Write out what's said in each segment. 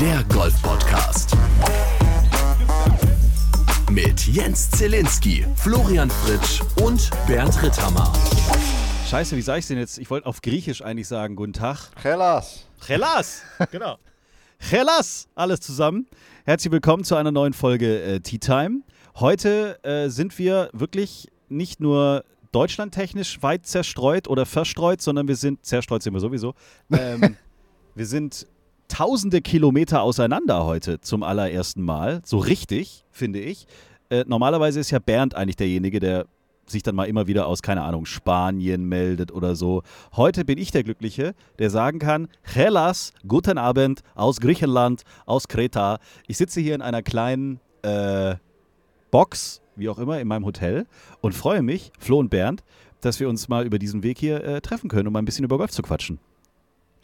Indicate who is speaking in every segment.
Speaker 1: der Golf-Podcast. Mit Jens Zielinski, Florian Fritsch und Bernd Ritthammer.
Speaker 2: Scheiße, wie sag ich denn jetzt? Ich wollte auf Griechisch eigentlich sagen, guten Tag.
Speaker 3: Hellas.
Speaker 2: Chelas! Genau. Chelas! Alles zusammen. Herzlich willkommen zu einer neuen Folge äh, Tea Time. Heute äh, sind wir wirklich nicht nur deutschlandtechnisch weit zerstreut oder verstreut, sondern wir sind, zerstreut sind wir sowieso, ähm, wir sind tausende Kilometer auseinander heute zum allerersten Mal. So richtig, finde ich. Äh, normalerweise ist ja Bernd eigentlich derjenige, der sich dann mal immer wieder aus, keine Ahnung, Spanien meldet oder so. Heute bin ich der Glückliche, der sagen kann, Hellas, guten Abend aus Griechenland, aus Kreta. Ich sitze hier in einer kleinen äh, Box, wie auch immer, in meinem Hotel und freue mich, Flo und Bernd, dass wir uns mal über diesen Weg hier äh, treffen können, um mal ein bisschen über Golf zu quatschen.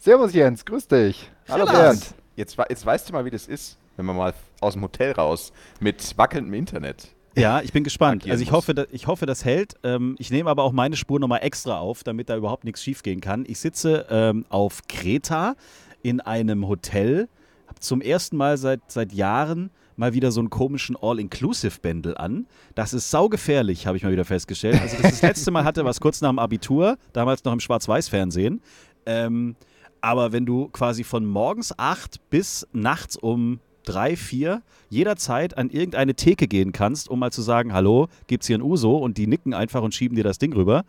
Speaker 3: Servus Jens, grüß dich. Hallo. Bernd.
Speaker 4: Jetzt, jetzt weißt du mal, wie das ist, wenn man mal aus dem Hotel raus mit wackelndem Internet.
Speaker 2: Ja, ich bin gespannt. Also ich hoffe, da- ich hoffe, das hält. Ähm, ich nehme aber auch meine Spur nochmal extra auf, damit da überhaupt nichts schiefgehen kann. Ich sitze ähm, auf Kreta in einem Hotel, habe zum ersten Mal seit, seit Jahren mal wieder so einen komischen All-Inclusive-Bändel an. Das ist saugefährlich, habe ich mal wieder festgestellt. Also das, das letzte Mal hatte was kurz nach dem Abitur, damals noch im Schwarz-Weiß-Fernsehen. Ähm, aber wenn du quasi von morgens 8 bis nachts um 3, 4 jederzeit an irgendeine Theke gehen kannst, um mal zu sagen, hallo, gibt's hier ein Uso? Und die nicken einfach und schieben dir das Ding rüber.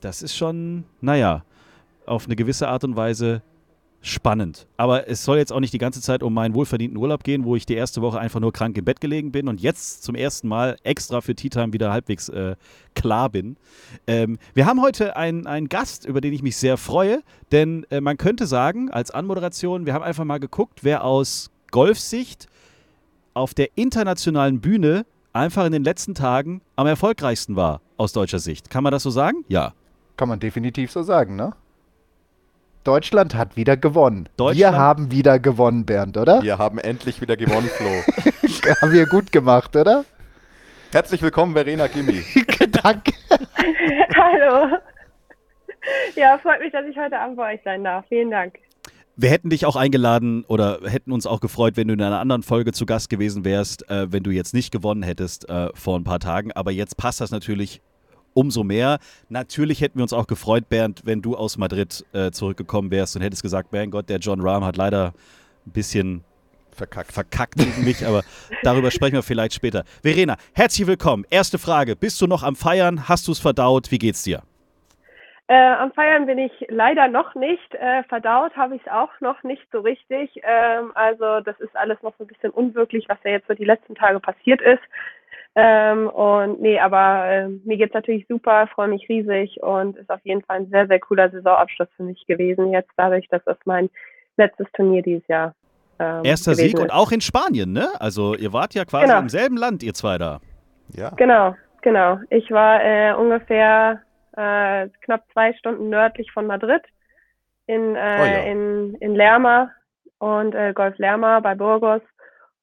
Speaker 2: Das ist schon, naja, auf eine gewisse Art und Weise spannend. Aber es soll jetzt auch nicht die ganze Zeit um meinen wohlverdienten Urlaub gehen, wo ich die erste Woche einfach nur krank im Bett gelegen bin und jetzt zum ersten Mal extra für Tea Time wieder halbwegs äh, klar bin. Ähm, wir haben heute einen, Gast, über den ich mich sehr freue, denn äh, man könnte sagen, als Anmoderation, wir haben einfach mal geguckt, wer aus Golfsicht auf der internationalen Bühne einfach in den letzten Tagen am erfolgreichsten war, aus deutscher Sicht. Kann man das so sagen? Ja.
Speaker 3: Kann man definitiv so sagen, ne? Deutschland hat wieder gewonnen. Wir haben wieder gewonnen, Bernd, oder?
Speaker 4: Wir haben endlich wieder gewonnen, Flo.
Speaker 3: haben wir gut gemacht, oder?
Speaker 4: Herzlich willkommen, Verena Gimmi.
Speaker 3: Danke.
Speaker 5: Hallo. Ja, freut mich, dass ich heute Abend bei euch sein darf. Vielen Dank.
Speaker 2: Wir hätten dich auch eingeladen oder hätten uns auch gefreut, wenn du in einer anderen Folge zu Gast gewesen wärst, äh, wenn du jetzt nicht gewonnen hättest äh, vor ein paar Tagen. Aber jetzt passt das natürlich umso mehr. Natürlich hätten wir uns auch gefreut, Bernd, wenn du aus Madrid äh, zurückgekommen wärst und hättest gesagt, mein Gott, der John Rahm hat leider ein bisschen
Speaker 4: Verkackt.
Speaker 2: verkackt gegen mich, aber darüber sprechen wir vielleicht später. Verena, herzlich willkommen. Erste Frage, bist du noch am Feiern? Hast du es verdaut? Wie geht's dir?
Speaker 5: Äh, am Feiern bin ich leider noch nicht. Äh, verdaut habe ich es auch noch nicht so richtig. Ähm, also das ist alles noch so ein bisschen unwirklich, was ja jetzt so die letzten Tage passiert ist. Ähm, und nee, aber äh, mir geht's natürlich super, freue mich riesig und ist auf jeden Fall ein sehr, sehr cooler Saisonabschluss für mich gewesen jetzt, dadurch, dass das mein letztes Turnier dieses Jahr ähm,
Speaker 2: Erster Sieg und
Speaker 5: ist.
Speaker 2: auch in Spanien, ne? Also ihr wart ja quasi
Speaker 5: Genau.
Speaker 2: im selben Land, ihr zwei da.
Speaker 4: Ja.
Speaker 5: Genau, genau. Ich war äh, ungefähr äh, knapp zwei Stunden nördlich von Madrid in, äh,
Speaker 4: Oh ja.
Speaker 5: in, in Lerma und äh, Golf Lerma bei Burgos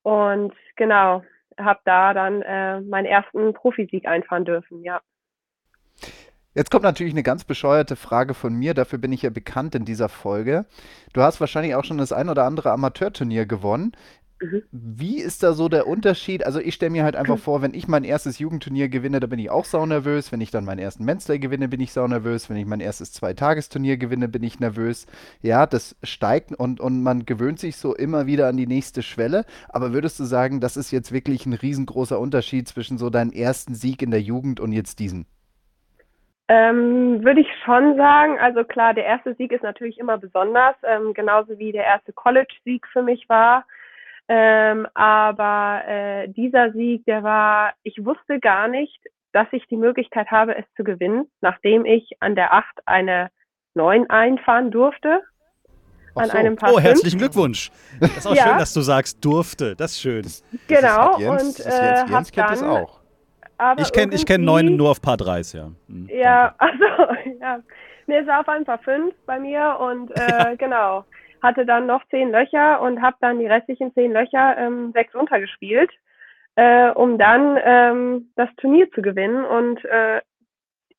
Speaker 5: und genau, habe da dann äh, meinen ersten Profisieg einfahren dürfen, ja.
Speaker 3: Jetzt kommt natürlich eine ganz bescheuerte Frage von mir, dafür bin ich ja bekannt in dieser Folge. Du hast wahrscheinlich auch schon das ein oder andere Amateurturnier gewonnen.
Speaker 5: Mhm.
Speaker 3: Wie ist da so der Unterschied? Also ich stelle mir halt einfach vor, wenn ich mein erstes Jugendturnier gewinne, da bin ich auch saunervös. Wenn ich dann meinen ersten Men's Day gewinne, bin ich saunervös. Wenn ich mein erstes Zweitagesturnier gewinne, bin ich nervös. Ja, das steigt und, und man gewöhnt sich so immer wieder an die nächste Schwelle. Aber würdest du sagen, das ist jetzt wirklich ein riesengroßer Unterschied zwischen so deinem ersten Sieg in der Jugend und jetzt diesem?
Speaker 5: Ähm, würde ich schon sagen. Also klar, der erste Sieg ist natürlich immer besonders, ähm, genauso wie der erste College-Sieg für mich war. Ähm, aber äh, dieser Sieg, der war, ich wusste gar nicht, dass ich die Möglichkeit habe, es zu gewinnen, nachdem ich an der 8 eine 9 einfahren durfte.
Speaker 3: Ach
Speaker 5: An
Speaker 3: so.
Speaker 5: einem Paar
Speaker 2: Oh, herzlichen Glückwunsch. Das ist auch
Speaker 5: Ja.
Speaker 2: schön, dass du sagst, durfte. Das ist schön.
Speaker 4: Das
Speaker 5: Genau,
Speaker 4: hat Jens,
Speaker 5: und
Speaker 4: das
Speaker 5: äh,
Speaker 4: Jens, Jens kennt das
Speaker 5: dann,
Speaker 4: auch.
Speaker 5: aber
Speaker 2: Ich kenne kenn
Speaker 5: irgendwie-
Speaker 2: neun nur auf Paar 3, ja. Mhm,
Speaker 5: Ja, also, ja. Nee, es war auf ein paar fünf bei mir und äh, genau. Hatte dann noch zehn Löcher und habe dann die restlichen zehn Löcher ähm, sechs untergespielt, äh, um dann ähm, das Turnier zu gewinnen. Und äh,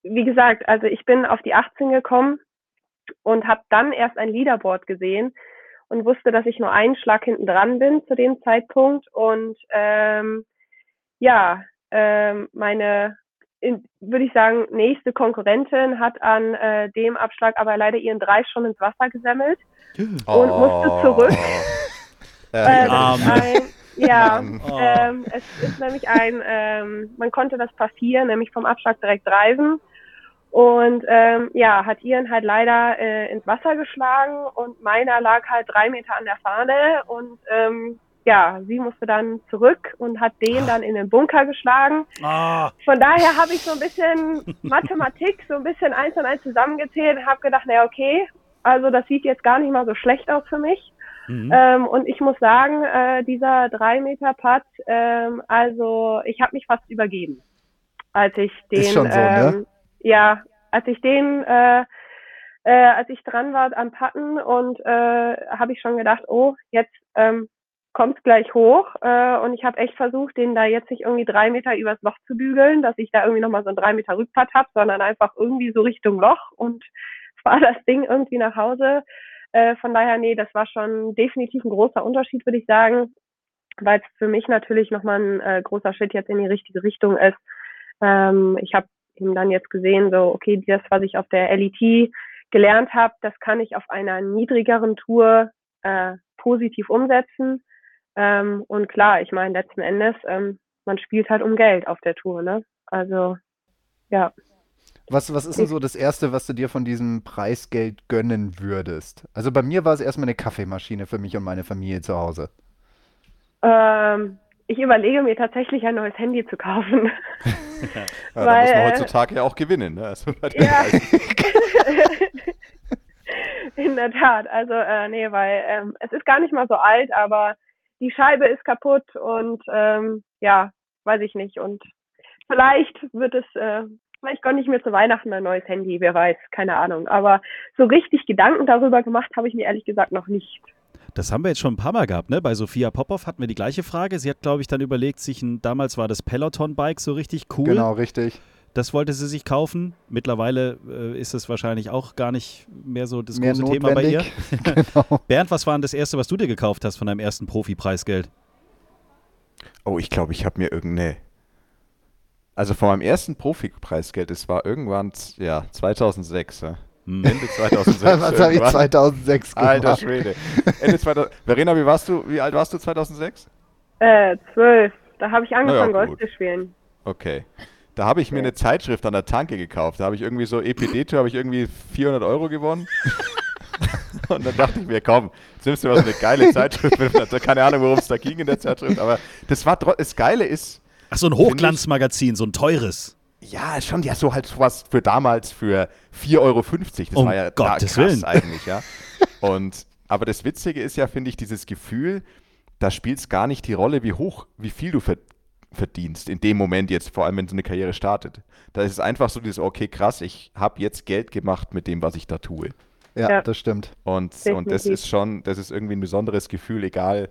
Speaker 5: wie gesagt, also ich bin auf die 18 gekommen und habe dann erst ein Leaderboard gesehen und wusste, dass ich nur einen Schlag hinten dran bin zu dem Zeitpunkt. Und ähm, ja, ähm, meine, in, würde ich sagen, nächste Konkurrentin hat an äh, dem Abschlag aber leider ihren Drei schon ins Wasser gesemmelt und musste zurück.
Speaker 4: Äh,
Speaker 5: ein, ja.
Speaker 2: Oh.
Speaker 5: ähm, es ist nämlich ein, ähm, man konnte das passieren, nämlich vom Abschlag direkt reisen. Und ähm, ja, hat ihren halt leider äh, ins Wasser geschlagen und meiner lag halt drei Meter an der Fahne und ähm, ja, sie musste dann zurück und hat den dann in den Bunker geschlagen.
Speaker 2: Ah,
Speaker 5: Von daher habe ich so ein bisschen Mathematik, so ein bisschen eins und eins zusammengezählt und habe gedacht, naja, okay, also das sieht jetzt gar nicht mal so schlecht aus für mich.
Speaker 2: mhm.
Speaker 5: Ähm, und ich muss sagen, äh, dieser drei Meter Putt, ähm, also ich habe mich fast übergeben, als ich den,
Speaker 3: so, ne?
Speaker 5: ähm, ja, als ich den, äh, äh, als ich dran war am Putten und äh, habe ich schon gedacht, oh, jetzt kommt's gleich hoch äh, und ich habe echt versucht, den da jetzt nicht irgendwie drei Meter übers Loch zu bügeln, dass ich da irgendwie nochmal so einen drei Meter Rückputt habe, sondern einfach irgendwie so Richtung Loch und fahr das Ding irgendwie nach Hause. Äh, von daher, nee, das war schon definitiv ein großer Unterschied, würde ich sagen, weil es für mich natürlich nochmal ein äh, großer Schritt jetzt in die richtige Richtung ist. Ähm, ich habe eben dann jetzt gesehen, so, okay, das, was ich auf der LET gelernt habe, das kann ich auf einer niedrigeren Tour äh, positiv umsetzen. Ähm, und klar, ich meine, letzten Endes, ähm, man spielt halt um Geld auf der Tour, ne? Also, ja.
Speaker 3: Was, was ist denn so das Erste, was du dir von diesem Preisgeld gönnen würdest? Also bei mir war es erstmal eine Kaffeemaschine für mich und meine Familie zu Hause.
Speaker 5: Ähm, ich überlege mir tatsächlich ein neues Handy zu kaufen.
Speaker 4: Ja, da
Speaker 5: Weil,
Speaker 4: muss man
Speaker 5: äh,
Speaker 4: heutzutage ja auch gewinnen. Ne? Also
Speaker 5: Ja. In der Tat. Also, äh, nee, weil ähm, es ist gar nicht mal so alt, aber die Scheibe ist kaputt und ähm, ja, weiß ich nicht. Und vielleicht wird es, äh, vielleicht gönne ich mir zu Weihnachten ein neues Handy, wer weiß, keine Ahnung. Aber so richtig Gedanken darüber gemacht habe ich mir ehrlich gesagt noch nicht.
Speaker 2: Das haben wir jetzt schon ein paar Mal gehabt, ne? Bei Sophia Popov hatten wir die gleiche Frage. Sie hat, glaube ich, dann überlegt, sich ein, damals war das Peloton-Bike so richtig cool.
Speaker 3: Genau, richtig.
Speaker 2: Das wollte sie sich kaufen. Mittlerweile äh, ist es wahrscheinlich auch gar nicht mehr so das
Speaker 3: Mehr
Speaker 2: große Thema bei ihr.
Speaker 3: notwendig. genau.
Speaker 2: Bernd, was war denn das Erste, was du dir gekauft hast von deinem ersten Profi-Preisgeld?
Speaker 4: Oh, ich glaube, ich habe mir irgendeine. Also von meinem ersten Profipreisgeld, das war irgendwann, ja, 2006. Ja.
Speaker 2: Hm.
Speaker 4: Ende 2006.
Speaker 3: Was habe ich
Speaker 4: irgendwann.
Speaker 3: 2006 gemacht?
Speaker 4: Alter Schwede. Ende 2000. Verena, wie warst du? Wie alt warst du 2006?
Speaker 5: Äh, zwölf. Da habe ich angefangen,
Speaker 4: Naja,
Speaker 5: Golf zu spielen.
Speaker 4: Okay. Da habe ich mir eine Zeitschrift an der Tanke gekauft. Da habe ich irgendwie so EPD-Tour, habe ich irgendwie 400 Euro gewonnen. Und dann dachte ich mir, komm, jetzt nimmst du mal so eine geile Zeitschrift. mit. Keine Ahnung, worum es da ging in der Zeitschrift. Aber das war das Geile ist,
Speaker 2: Ach, so ein Hochglanzmagazin, so ein teures.
Speaker 4: ja, schon, ja, so halt sowas für damals für 4,50 Euro. Das
Speaker 2: Um
Speaker 4: war ja
Speaker 2: Gottes
Speaker 4: da krass
Speaker 2: Willen.
Speaker 4: eigentlich, ja. Und, aber das Witzige ist ja, finde ich, dieses Gefühl, da spielt es gar nicht die Rolle, wie hoch, wie viel du ver verdienst in dem Moment jetzt, vor allem wenn so eine Karriere startet. Da ist es einfach so dieses, okay, krass, ich habe jetzt Geld gemacht mit dem, was ich da tue.
Speaker 3: Ja,
Speaker 5: Ja.
Speaker 3: das stimmt.
Speaker 4: Und, und das ist schon, das ist irgendwie ein besonderes Gefühl, egal,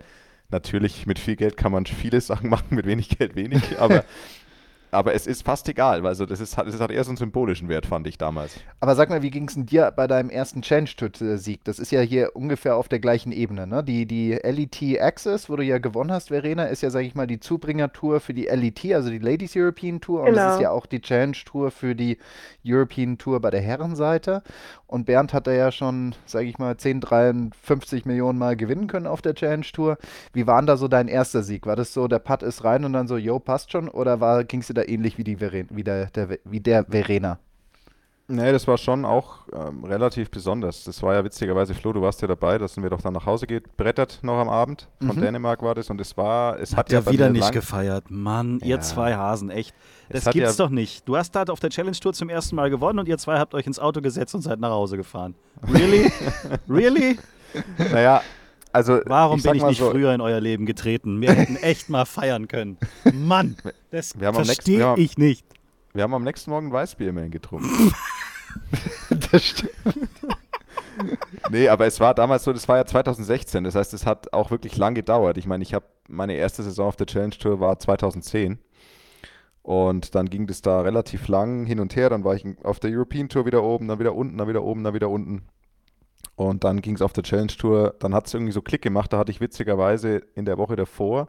Speaker 4: natürlich mit viel Geld kann man viele Sachen machen, mit wenig Geld wenig, aber, aber es ist fast egal, also das ist, das hat eher so einen symbolischen Wert, fand ich damals.
Speaker 3: Aber sag mal, wie ging es denn dir bei deinem ersten Challenge-Sieg? Das ist ja hier ungefähr auf der gleichen Ebene, ne? Die, die LET Access, wo du ja gewonnen hast, Verena, ist ja, sag ich mal, die Zubringertour für die LET, also die Ladies European Tour. Und es
Speaker 5: Genau.
Speaker 3: ist ja auch die Challenge-Tour für die European Tour bei der Herrenseite. Und Bernd hat da ja schon, sag ich mal, 10, 53 Millionen Mal gewinnen können auf der Challenge-Tour. Wie war denn da so dein erster Sieg? War das so, der Putt ist rein und dann so, yo, passt schon? Oder ging es dir da ähnlich wie, die Veren wie, der, der, wie der Verena?
Speaker 4: Nee, das war schon auch ähm, relativ besonders. Das war ja witzigerweise, Flo, du warst ja dabei, da sind wir doch dann nach Hause gebrettert noch am Abend. Von
Speaker 3: Mhm.
Speaker 4: Dänemark war das und es war, es hat
Speaker 2: Habt
Speaker 4: ja
Speaker 2: ihr
Speaker 4: bei
Speaker 2: wieder nicht
Speaker 4: lang-
Speaker 2: gefeiert. Mann, ihr
Speaker 4: Ja.
Speaker 2: zwei Hasen, echt.
Speaker 4: Es
Speaker 2: Das
Speaker 4: hat
Speaker 2: gibt's
Speaker 4: ja-
Speaker 2: doch nicht. Du hast da auf der Challenge Tour zum ersten Mal gewonnen und ihr zwei habt euch ins Auto gesetzt und seid nach Hause gefahren. Really? really?
Speaker 4: Naja, also
Speaker 2: Warum bin ich nicht
Speaker 4: so,
Speaker 2: früher in euer Leben getreten? Wir hätten echt mal feiern können. Mann, das verstehe ich nicht.
Speaker 4: Wir haben am nächsten Morgen Weißbier immerhin getrunken.
Speaker 3: Das stimmt.
Speaker 4: Nee, aber es war damals so, das war ja 2016, das heißt, es hat auch wirklich lang gedauert. Ich meine, ich habe meine erste Saison auf der Challenge Tour war 2010 und dann ging das da relativ lang hin und her. Dann war ich auf der European Tour wieder oben, dann wieder unten, dann wieder oben, dann wieder unten. Und dann ging es auf der Challenge Tour, dann hat es irgendwie so Klick gemacht, da hatte ich witzigerweise in der Woche davor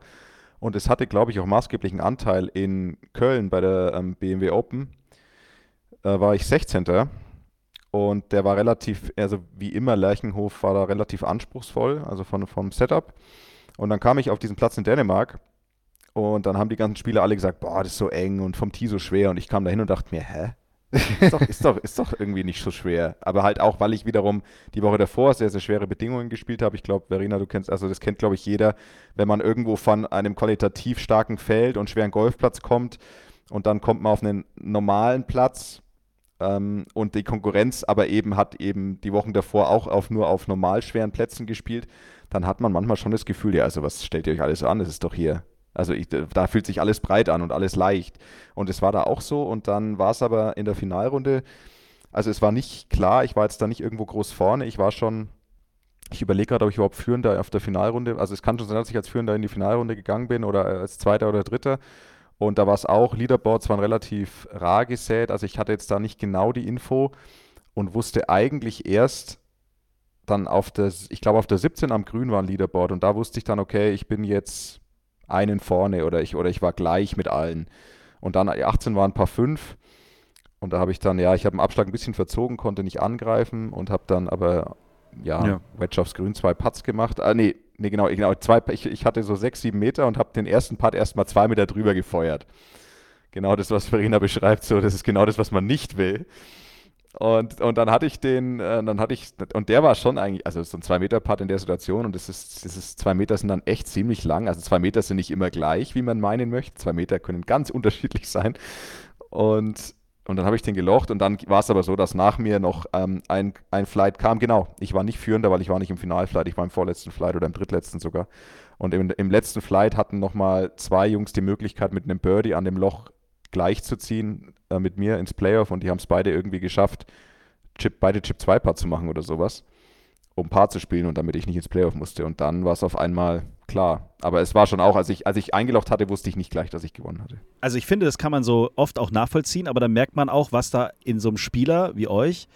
Speaker 4: und es hatte, glaube ich, auch maßgeblichen Anteil in Köln bei der ähm, BMW Open, äh, war ich 16. Und der war relativ, also wie immer, Lerchenhof war da relativ anspruchsvoll, also von, vom Setup. Und dann kam ich auf diesen Platz in Dänemark und dann haben die ganzen Spieler alle gesagt, boah, das ist so eng und vom Tee so schwer. Und ich kam da hin und dachte mir, hä? Ist, doch, ist, doch, ist doch irgendwie nicht so schwer. Aber halt auch, weil ich wiederum die Woche davor sehr, sehr schwere Bedingungen gespielt habe. Ich glaube, Verena, du kennst, also das kennt, glaube ich, jeder, wenn man irgendwo von einem qualitativ starken Feld und schweren Golfplatz kommt und dann kommt man auf einen normalen Platz ähm, und die Konkurrenz aber eben hat eben die Wochen davor auch auf, nur auf normal schweren Plätzen gespielt, dann hat man manchmal schon das Gefühl, ja, also was stellt ihr euch alles an? Das ist doch hier also ich, da fühlt sich alles breit an und alles leicht. Und es war da auch so. Und dann war es aber in der Finalrunde, also es war nicht klar, ich war jetzt da nicht irgendwo groß vorne. Ich war schon, ich überlege gerade, ob ich überhaupt Führender auf der Finalrunde, also es kann schon sein, dass ich als Führender in die Finalrunde gegangen bin oder als Zweiter oder Dritter. Und da war es auch, Leaderboards waren relativ rar gesät. Also ich hatte jetzt da nicht genau die Info und wusste eigentlich erst dann auf der, ich glaube auf der 17 am Grün war ein Leaderboard und da wusste ich dann, okay, ich bin jetzt einen vorne oder ich, oder ich war gleich mit allen. Und dann 18 waren ein paar fünf. Und da habe ich dann, ja, ich habe den Abschlag ein bisschen verzogen, konnte nicht angreifen und habe dann aber, ja, ja. Wedge aufs Grün, zwei Putts gemacht. Ah, nee, nee, genau, genau zwei, ich, ich hatte so sechs, sieben Meter und habe den ersten Putt erstmal zwei Meter drüber gefeuert. Genau das, was Verena beschreibt, so, das ist genau das, was man nicht will. Und, und dann hatte ich den, äh, dann hatte ich, und der war schon eigentlich, also so ein 2-Meter-Putt in der Situation und das ist, das ist, zwei Meter sind dann echt ziemlich lang. Also zwei Meter sind nicht immer gleich, wie man meinen möchte. Zwei Meter können ganz unterschiedlich sein. Und, und dann habe ich den gelocht und dann war es aber so, dass nach mir noch ähm, ein, ein Flight kam. Genau, ich war nicht führender, weil ich war nicht im Finalflight, ich war im vorletzten Flight oder im drittletzten sogar. Und im, im letzten Flight hatten nochmal zwei Jungs die Möglichkeit, mit einem Birdie an dem Loch gleichzuziehen äh, mit mir ins Playoff und die haben es beide irgendwie geschafft, Chip, beide Chip 2 Paar zu machen oder sowas, um Paar zu spielen und damit ich nicht ins Playoff musste. Und dann war es auf einmal klar. Aber es war schon auch, als ich, als ich eingelocht hatte, wusste ich nicht gleich, dass ich gewonnen hatte.
Speaker 2: Also ich finde, das kann man so oft auch nachvollziehen, aber dann merkt man auch, was da in so einem Spieler wie euch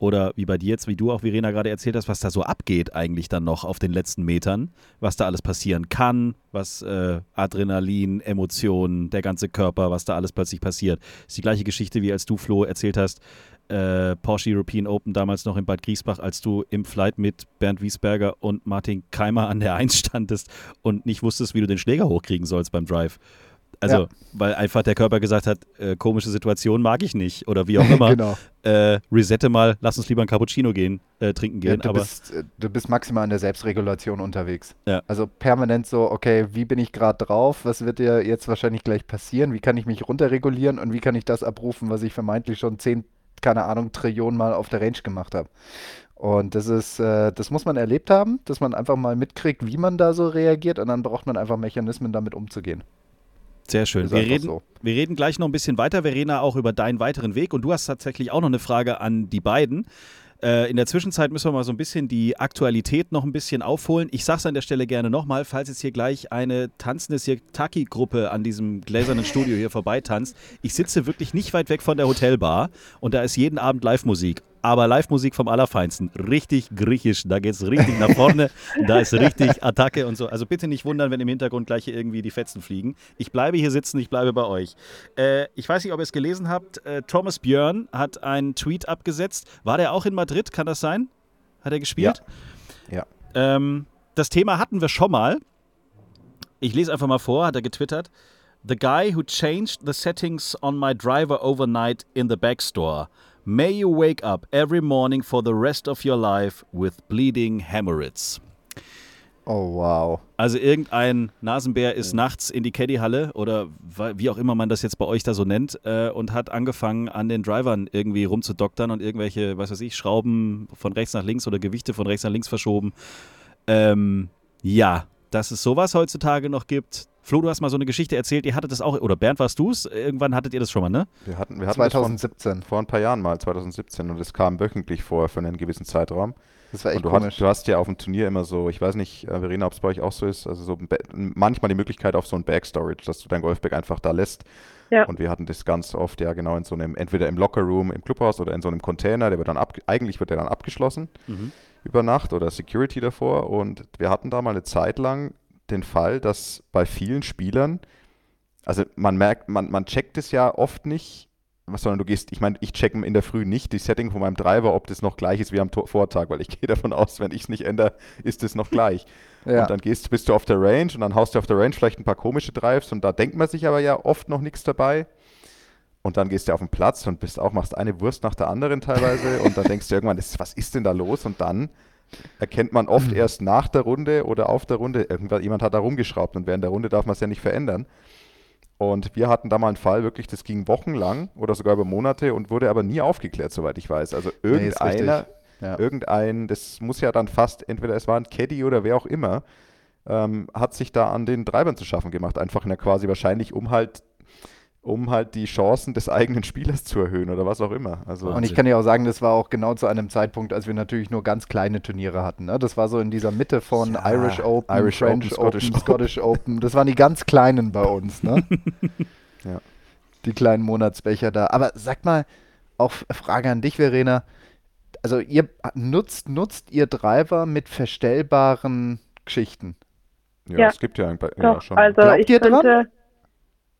Speaker 2: oder wie bei dir jetzt, wie du auch, Verena, gerade erzählt hast, was da so abgeht eigentlich dann noch auf den letzten Metern, was da alles passieren kann, was äh, Adrenalin, Emotionen, der ganze Körper, was da alles plötzlich passiert. Ist die gleiche Geschichte, wie als du, Flo, erzählt hast, äh, Porsche European Open damals noch in Bad Griesbach, als du im Flight mit Bernd Wiesberger und Martin Keimer an der Eins standest und nicht wusstest, wie du den Schläger hochkriegen sollst beim Drive. Also, ja. weil einfach der Körper gesagt hat, äh, komische Situation mag ich nicht oder wie auch immer. genau. Äh, resette mal, lass uns lieber ein Cappuccino gehen, äh, trinken gehen. Ja,
Speaker 3: du,
Speaker 2: aber
Speaker 3: bist, äh, du bist maximal in der Selbstregulation unterwegs. Ja. Also permanent so, okay, wie bin ich gerade drauf? Was wird dir jetzt wahrscheinlich gleich passieren? Wie kann ich mich runterregulieren und wie kann ich das abrufen, was ich vermeintlich schon zehn, keine Ahnung, Trillionen Mal auf der Range gemacht habe? Und das ist, äh, das muss man erlebt haben, dass man einfach mal mitkriegt, wie man da so reagiert und dann braucht man einfach Mechanismen, damit umzugehen.
Speaker 2: Sehr schön. Wir reden, so. wir reden gleich noch ein bisschen weiter, Verena, auch über deinen weiteren Weg. Und du hast tatsächlich auch noch eine Frage an die beiden. Äh, in der Zwischenzeit müssen wir mal so ein bisschen die Aktualität noch ein bisschen aufholen. Ich sage es an der Stelle gerne nochmal, falls jetzt hier gleich eine tanzende Sirtaki-Gruppe an diesem gläsernen Studio hier vorbei tanzt. Ich sitze wirklich nicht weit weg von der Hotelbar und da ist jeden Abend Live-Musik aber Live-Musik vom Allerfeinsten. Richtig griechisch. Da geht es richtig nach vorne. Da ist richtig Attacke und so. Also bitte nicht wundern, wenn im Hintergrund gleich hier irgendwie die Fetzen fliegen. Ich bleibe hier sitzen, ich bleibe bei euch. Äh, ich weiß nicht, ob ihr es gelesen habt. Äh, Thomas Björn hat einen Tweet abgesetzt. War der auch in Madrid? Kann das sein? Hat er gespielt?
Speaker 3: Ja.
Speaker 2: ja. Ähm, das Thema hatten wir schon mal. Ich lese einfach mal vor, hat er getwittert. The guy who changed the settings on my driver overnight in the backstore. May you wake up every morning for the rest of your life with bleeding hemorrhoids.
Speaker 3: Oh, wow.
Speaker 2: Also irgendein Nasenbär ist nachts in die Caddyhalle oder wie auch immer man das jetzt bei euch da so nennt äh, und hat angefangen an den Drivern irgendwie rumzudoktern und irgendwelche, was weiß ich, Schrauben von rechts nach links oder Gewichte von rechts nach links verschoben. Ähm, ja, dass es sowas heutzutage noch gibt, Flo, du hast mal so eine Geschichte erzählt, ihr hattet das auch, oder Bernd, warst du es? Irgendwann hattet ihr das schon mal, ne?
Speaker 4: Wir hatten, wir hatten
Speaker 3: 2017.
Speaker 4: Vor, vor, ein paar Jahren mal, 2017, und es kam wöchentlich vor für einen gewissen Zeitraum.
Speaker 3: Das war echt
Speaker 4: und du,
Speaker 3: komisch.
Speaker 4: Hast, du hast ja auf dem Turnier immer so, ich weiß nicht, Verena, ob es bei euch auch so ist, also so manchmal die Möglichkeit auf so ein Bag-Storage, dass du dein Golfbag einfach da lässt. Ja. Und wir hatten das ganz oft ja genau in so einem, entweder im Lockerroom im Clubhaus oder in so einem Container, der wird dann ab, eigentlich wird der dann abgeschlossen. Mhm. über Nacht oder Security davor und wir hatten da mal eine Zeit lang den Fall, dass bei vielen Spielern, also man merkt, man, man checkt es ja oft nicht, sondern du gehst, ich meine, ich checke in der Früh nicht die Setting von meinem Driver, ob das noch gleich ist wie am Vortag, weil ich gehe davon aus, wenn ich es nicht ändere, ist es noch gleich. Ja. Und dann gehst, bist du auf der Range und dann haust du auf der Range vielleicht ein paar komische Drives und da denkt man sich aber ja oft noch nichts dabei. Und dann gehst du auf den Platz und bist auch, machst eine Wurst nach der anderen teilweise und dann denkst du irgendwann, was ist denn da los? Und dann erkennt man oft erst nach der Runde oder auf der Runde, irgendwann jemand hat da rumgeschraubt und während der Runde darf man es ja nicht verändern. Und wir hatten da mal einen Fall, wirklich, das ging wochenlang oder sogar über Monate und wurde aber nie aufgeklärt, soweit ich weiß. Also irgendeiner, nee, ja. irgendein, das muss ja dann fast, entweder es war ein Caddy oder wer auch immer, ähm, hat sich da an den Treibern zu schaffen gemacht. Einfach in der quasi wahrscheinlich, um halt um halt die Chancen des eigenen Spielers zu erhöhen oder was auch immer. Also
Speaker 3: und ich kann ja auch sagen, das war auch genau zu einem Zeitpunkt, als wir natürlich nur ganz kleine Turniere hatten. Ne? Das war so in dieser Mitte von ja, Irish Open, Irish French Open, Scottish, Open, Scottish Open. Das waren die ganz kleinen bei uns. Ne? ja. Die kleinen Monatsbecher da. Aber sag mal, auch Frage an dich, Verena. Also ihr nutzt, nutzt ihr Driver mit verstellbaren Geschichten?
Speaker 5: Ja, ja.
Speaker 4: es gibt ja, ein paar,
Speaker 5: ja
Speaker 4: schon.
Speaker 5: Also Glaubt ich ihr dran?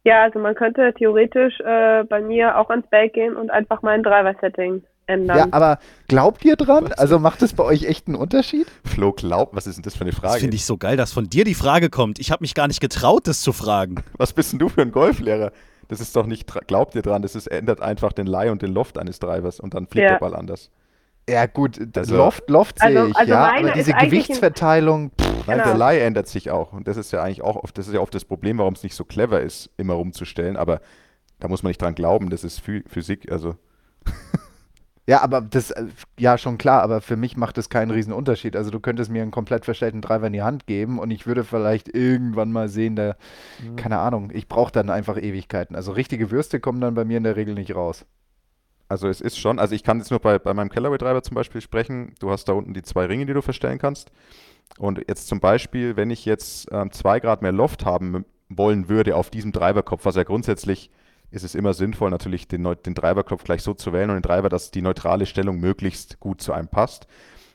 Speaker 5: Ja, also man könnte theoretisch äh, bei mir auch ans Back gehen und einfach mein Driver-Setting ändern.
Speaker 3: Ja, aber glaubt ihr dran? Also macht es bei euch echt einen Unterschied?
Speaker 4: Flo, glaubt, was ist denn das für eine Frage? Das
Speaker 2: finde ich so geil, dass von dir die Frage kommt. Ich habe mich gar nicht getraut, das zu fragen.
Speaker 4: Was bist denn du für ein Golflehrer? Das ist doch nicht, glaubt ihr dran, das ist, ändert einfach den Lie und den Loft eines Drivers und dann fliegt ja. der Ball anders.
Speaker 3: Ja, gut, also, Loft, Loft sehe also, ich, also ja, aber diese Gewichtsverteilung.
Speaker 4: Pff, Nein, genau. der Lie ändert sich auch. Und das ist ja eigentlich auch oft, das ist ja oft das Problem, warum es nicht so clever ist, immer rumzustellen. Aber da muss man nicht dran glauben, das ist Physik, also.
Speaker 3: Ja, aber das, äh, ja, schon klar, aber für mich macht das keinen riesen Unterschied. Also du könntest mir einen komplett verstellten Driver in die Hand geben und ich würde vielleicht irgendwann mal sehen, da, mhm. keine Ahnung, ich brauche dann einfach Ewigkeiten. Also richtige Würste kommen dann bei mir in der Regel nicht raus.
Speaker 4: Also es ist schon, also ich kann jetzt nur bei, bei meinem Callaway-Treiber zum Beispiel sprechen. Du hast da unten die zwei Ringe, die du verstellen kannst. Und jetzt zum Beispiel, wenn ich jetzt ähm, zwei Grad mehr Loft haben wollen würde auf diesem Treiberkopf, was ja grundsätzlich ist es immer sinnvoll, natürlich den, den Treiberkopf gleich so zu wählen und den Treiber, dass die neutrale Stellung möglichst gut zu einem passt.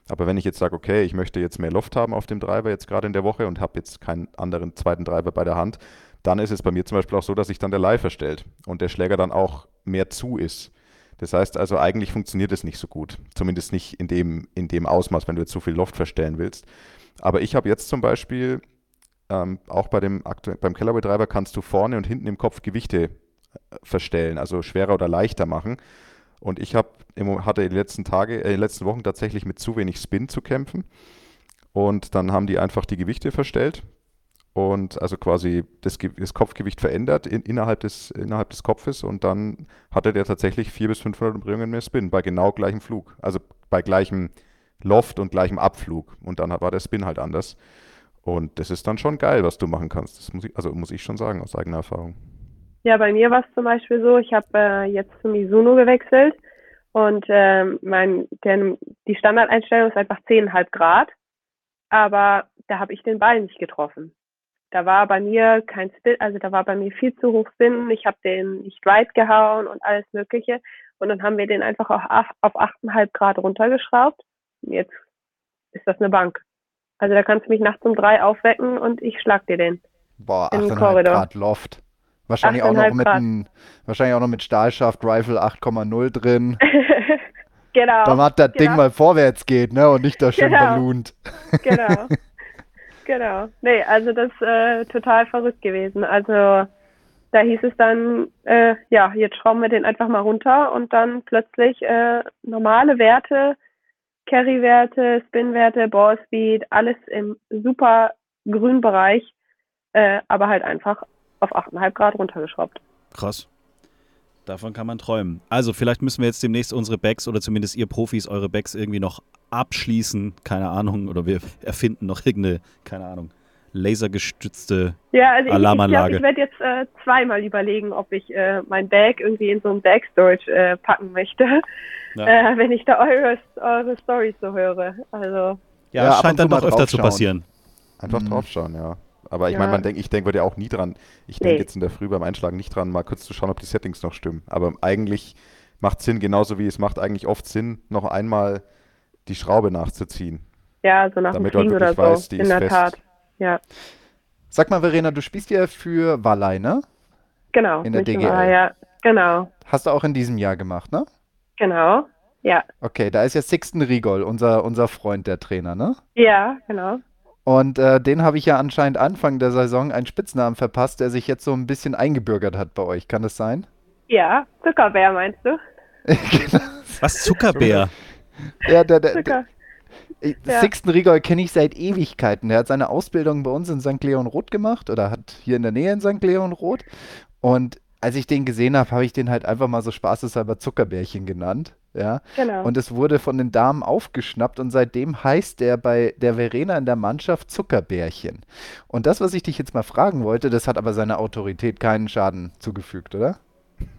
Speaker 4: Aber wenn ich jetzt sage, okay, ich möchte jetzt mehr Loft haben auf dem Treiber jetzt gerade in der Woche und habe jetzt keinen anderen zweiten Treiber bei der Hand, dann ist es bei mir zum Beispiel auch so, dass sich dann der Live verstellt und der Schläger dann auch mehr zu ist. Das heißt also, eigentlich funktioniert es nicht so gut. Zumindest nicht in dem, in dem Ausmaß, wenn du jetzt so viel Loft verstellen willst. Aber ich habe jetzt zum Beispiel, ähm, auch bei dem beim Kellerbetreiber kannst du vorne und hinten im Kopf Gewichte äh, verstellen, also schwerer oder leichter machen. Und ich hab, hatte die letzten Tage, äh, die letzten Wochen tatsächlich mit zu wenig Spin zu kämpfen. Und dann haben die einfach die Gewichte verstellt und also quasi das, das Kopfgewicht verändert in, innerhalb, des, innerhalb des Kopfes und dann hatte der tatsächlich 400 bis 500 Umdrehungen mehr Spin bei genau gleichem Flug, also bei gleichem Loft und gleichem Abflug. Und dann war der Spin halt anders. Und das ist dann schon geil, was du machen kannst, das muss ich, also muss ich schon sagen aus eigener Erfahrung.
Speaker 5: Ja, bei mir war es zum Beispiel so, ich habe äh, jetzt zu Mizuno gewechselt. Und äh, mein, der, die Standardeinstellung ist einfach 10,5 Grad, aber da habe ich den Ball nicht getroffen. Da war bei mir kein Spin, also da war bei mir viel zu hoch Spin. Ich habe den nicht right gehauen und alles Mögliche. Und dann haben wir den einfach auf, auf 8,5 Grad runtergeschraubt. Jetzt ist das eine Bank. Also da kannst du mich nachts um drei aufwecken und ich schlag dir den.
Speaker 3: Boah, 8,5 Grad Loft. Wahrscheinlich auch noch mit ein, wahrscheinlich auch noch mit Stahlschaft Rifle 8,0 drin.
Speaker 5: genau.
Speaker 3: Damit das genau. Ding mal vorwärts geht, ne? Und nicht da schön genau. ballont.
Speaker 5: genau. Genau. Nee, also das ist äh, total verrückt gewesen. Also da hieß es dann, äh, ja, jetzt schrauben wir den einfach mal runter und dann plötzlich äh, normale Werte, Carry-Werte, Spin-Werte, Ball-Speed, alles im super grünen Bereich, äh, aber halt einfach auf 8,5 Grad runtergeschraubt.
Speaker 2: Krass. Davon kann man träumen. Also vielleicht müssen wir jetzt demnächst unsere Backs oder zumindest ihr Profis eure Backs irgendwie noch abschließen, keine Ahnung, oder wir erfinden noch irgendeine, keine Ahnung, lasergestützte
Speaker 5: ja, also
Speaker 2: Alarmanlage.
Speaker 5: Ich, ich, ich werde jetzt äh, zweimal überlegen, ob ich äh, mein Bag irgendwie in so ein Bag Storage äh, packen möchte, ja. Äh, wenn ich da eure, eure Stories so höre. Also
Speaker 2: ja, ja scheint dann doch öfter zu passieren.
Speaker 4: Einfach mhm. draufschauen, ja. Aber ich ja. meine, man denkt, ich denke ja auch nie dran. Ich denke nee. jetzt in der Früh beim Einschlagen nicht dran, mal kurz zu schauen, ob die Settings noch stimmen. Aber eigentlich macht Sinn, genauso wie es macht eigentlich oft Sinn, noch einmal die Schraube nachzuziehen.
Speaker 5: Ja, so nach dem
Speaker 4: Damit du halt
Speaker 5: Fliegen oder so.
Speaker 4: weißt, die
Speaker 5: In
Speaker 4: ist
Speaker 5: der
Speaker 4: fest.
Speaker 5: Tat. Ja,
Speaker 3: Sag mal, Verena, du spielst ja für Wallei, ne?
Speaker 5: genau.
Speaker 3: In der DGL.
Speaker 5: war, ja, genau.
Speaker 3: Hast du auch in diesem Jahr gemacht, ne?
Speaker 5: Genau. Ja,
Speaker 3: Okay, da ist ja Sixten Rigol, unser, unser Freund, der Trainer, ne?
Speaker 5: ja, genau.
Speaker 3: Und äh, den habe ich ja anscheinend Anfang der Saison einen Spitznamen verpasst, der sich jetzt so ein bisschen eingebürgert hat bei euch. Kann das sein?
Speaker 5: Ja, Zuckerbär meinst du?
Speaker 2: Was, Zuckerbär?
Speaker 3: Ja, der, der, der,
Speaker 5: Zucker.
Speaker 3: ich-
Speaker 5: Ja.
Speaker 3: Sixten Rigol kenne ich seit Ewigkeiten. Der hat seine Ausbildung bei uns in St. Leon Roth gemacht oder hat hier in der Nähe in St. Leon Roth. Und als ich den gesehen habe, habe ich den halt einfach mal so spaßeshalber Zuckerbärchen genannt. Ja.
Speaker 5: Genau.
Speaker 3: Und es wurde von den Damen aufgeschnappt und seitdem heißt der bei der Verena in der Mannschaft Zuckerbärchen. Und das, was ich dich jetzt mal fragen wollte, das hat aber seiner Autorität keinen Schaden zugefügt, oder?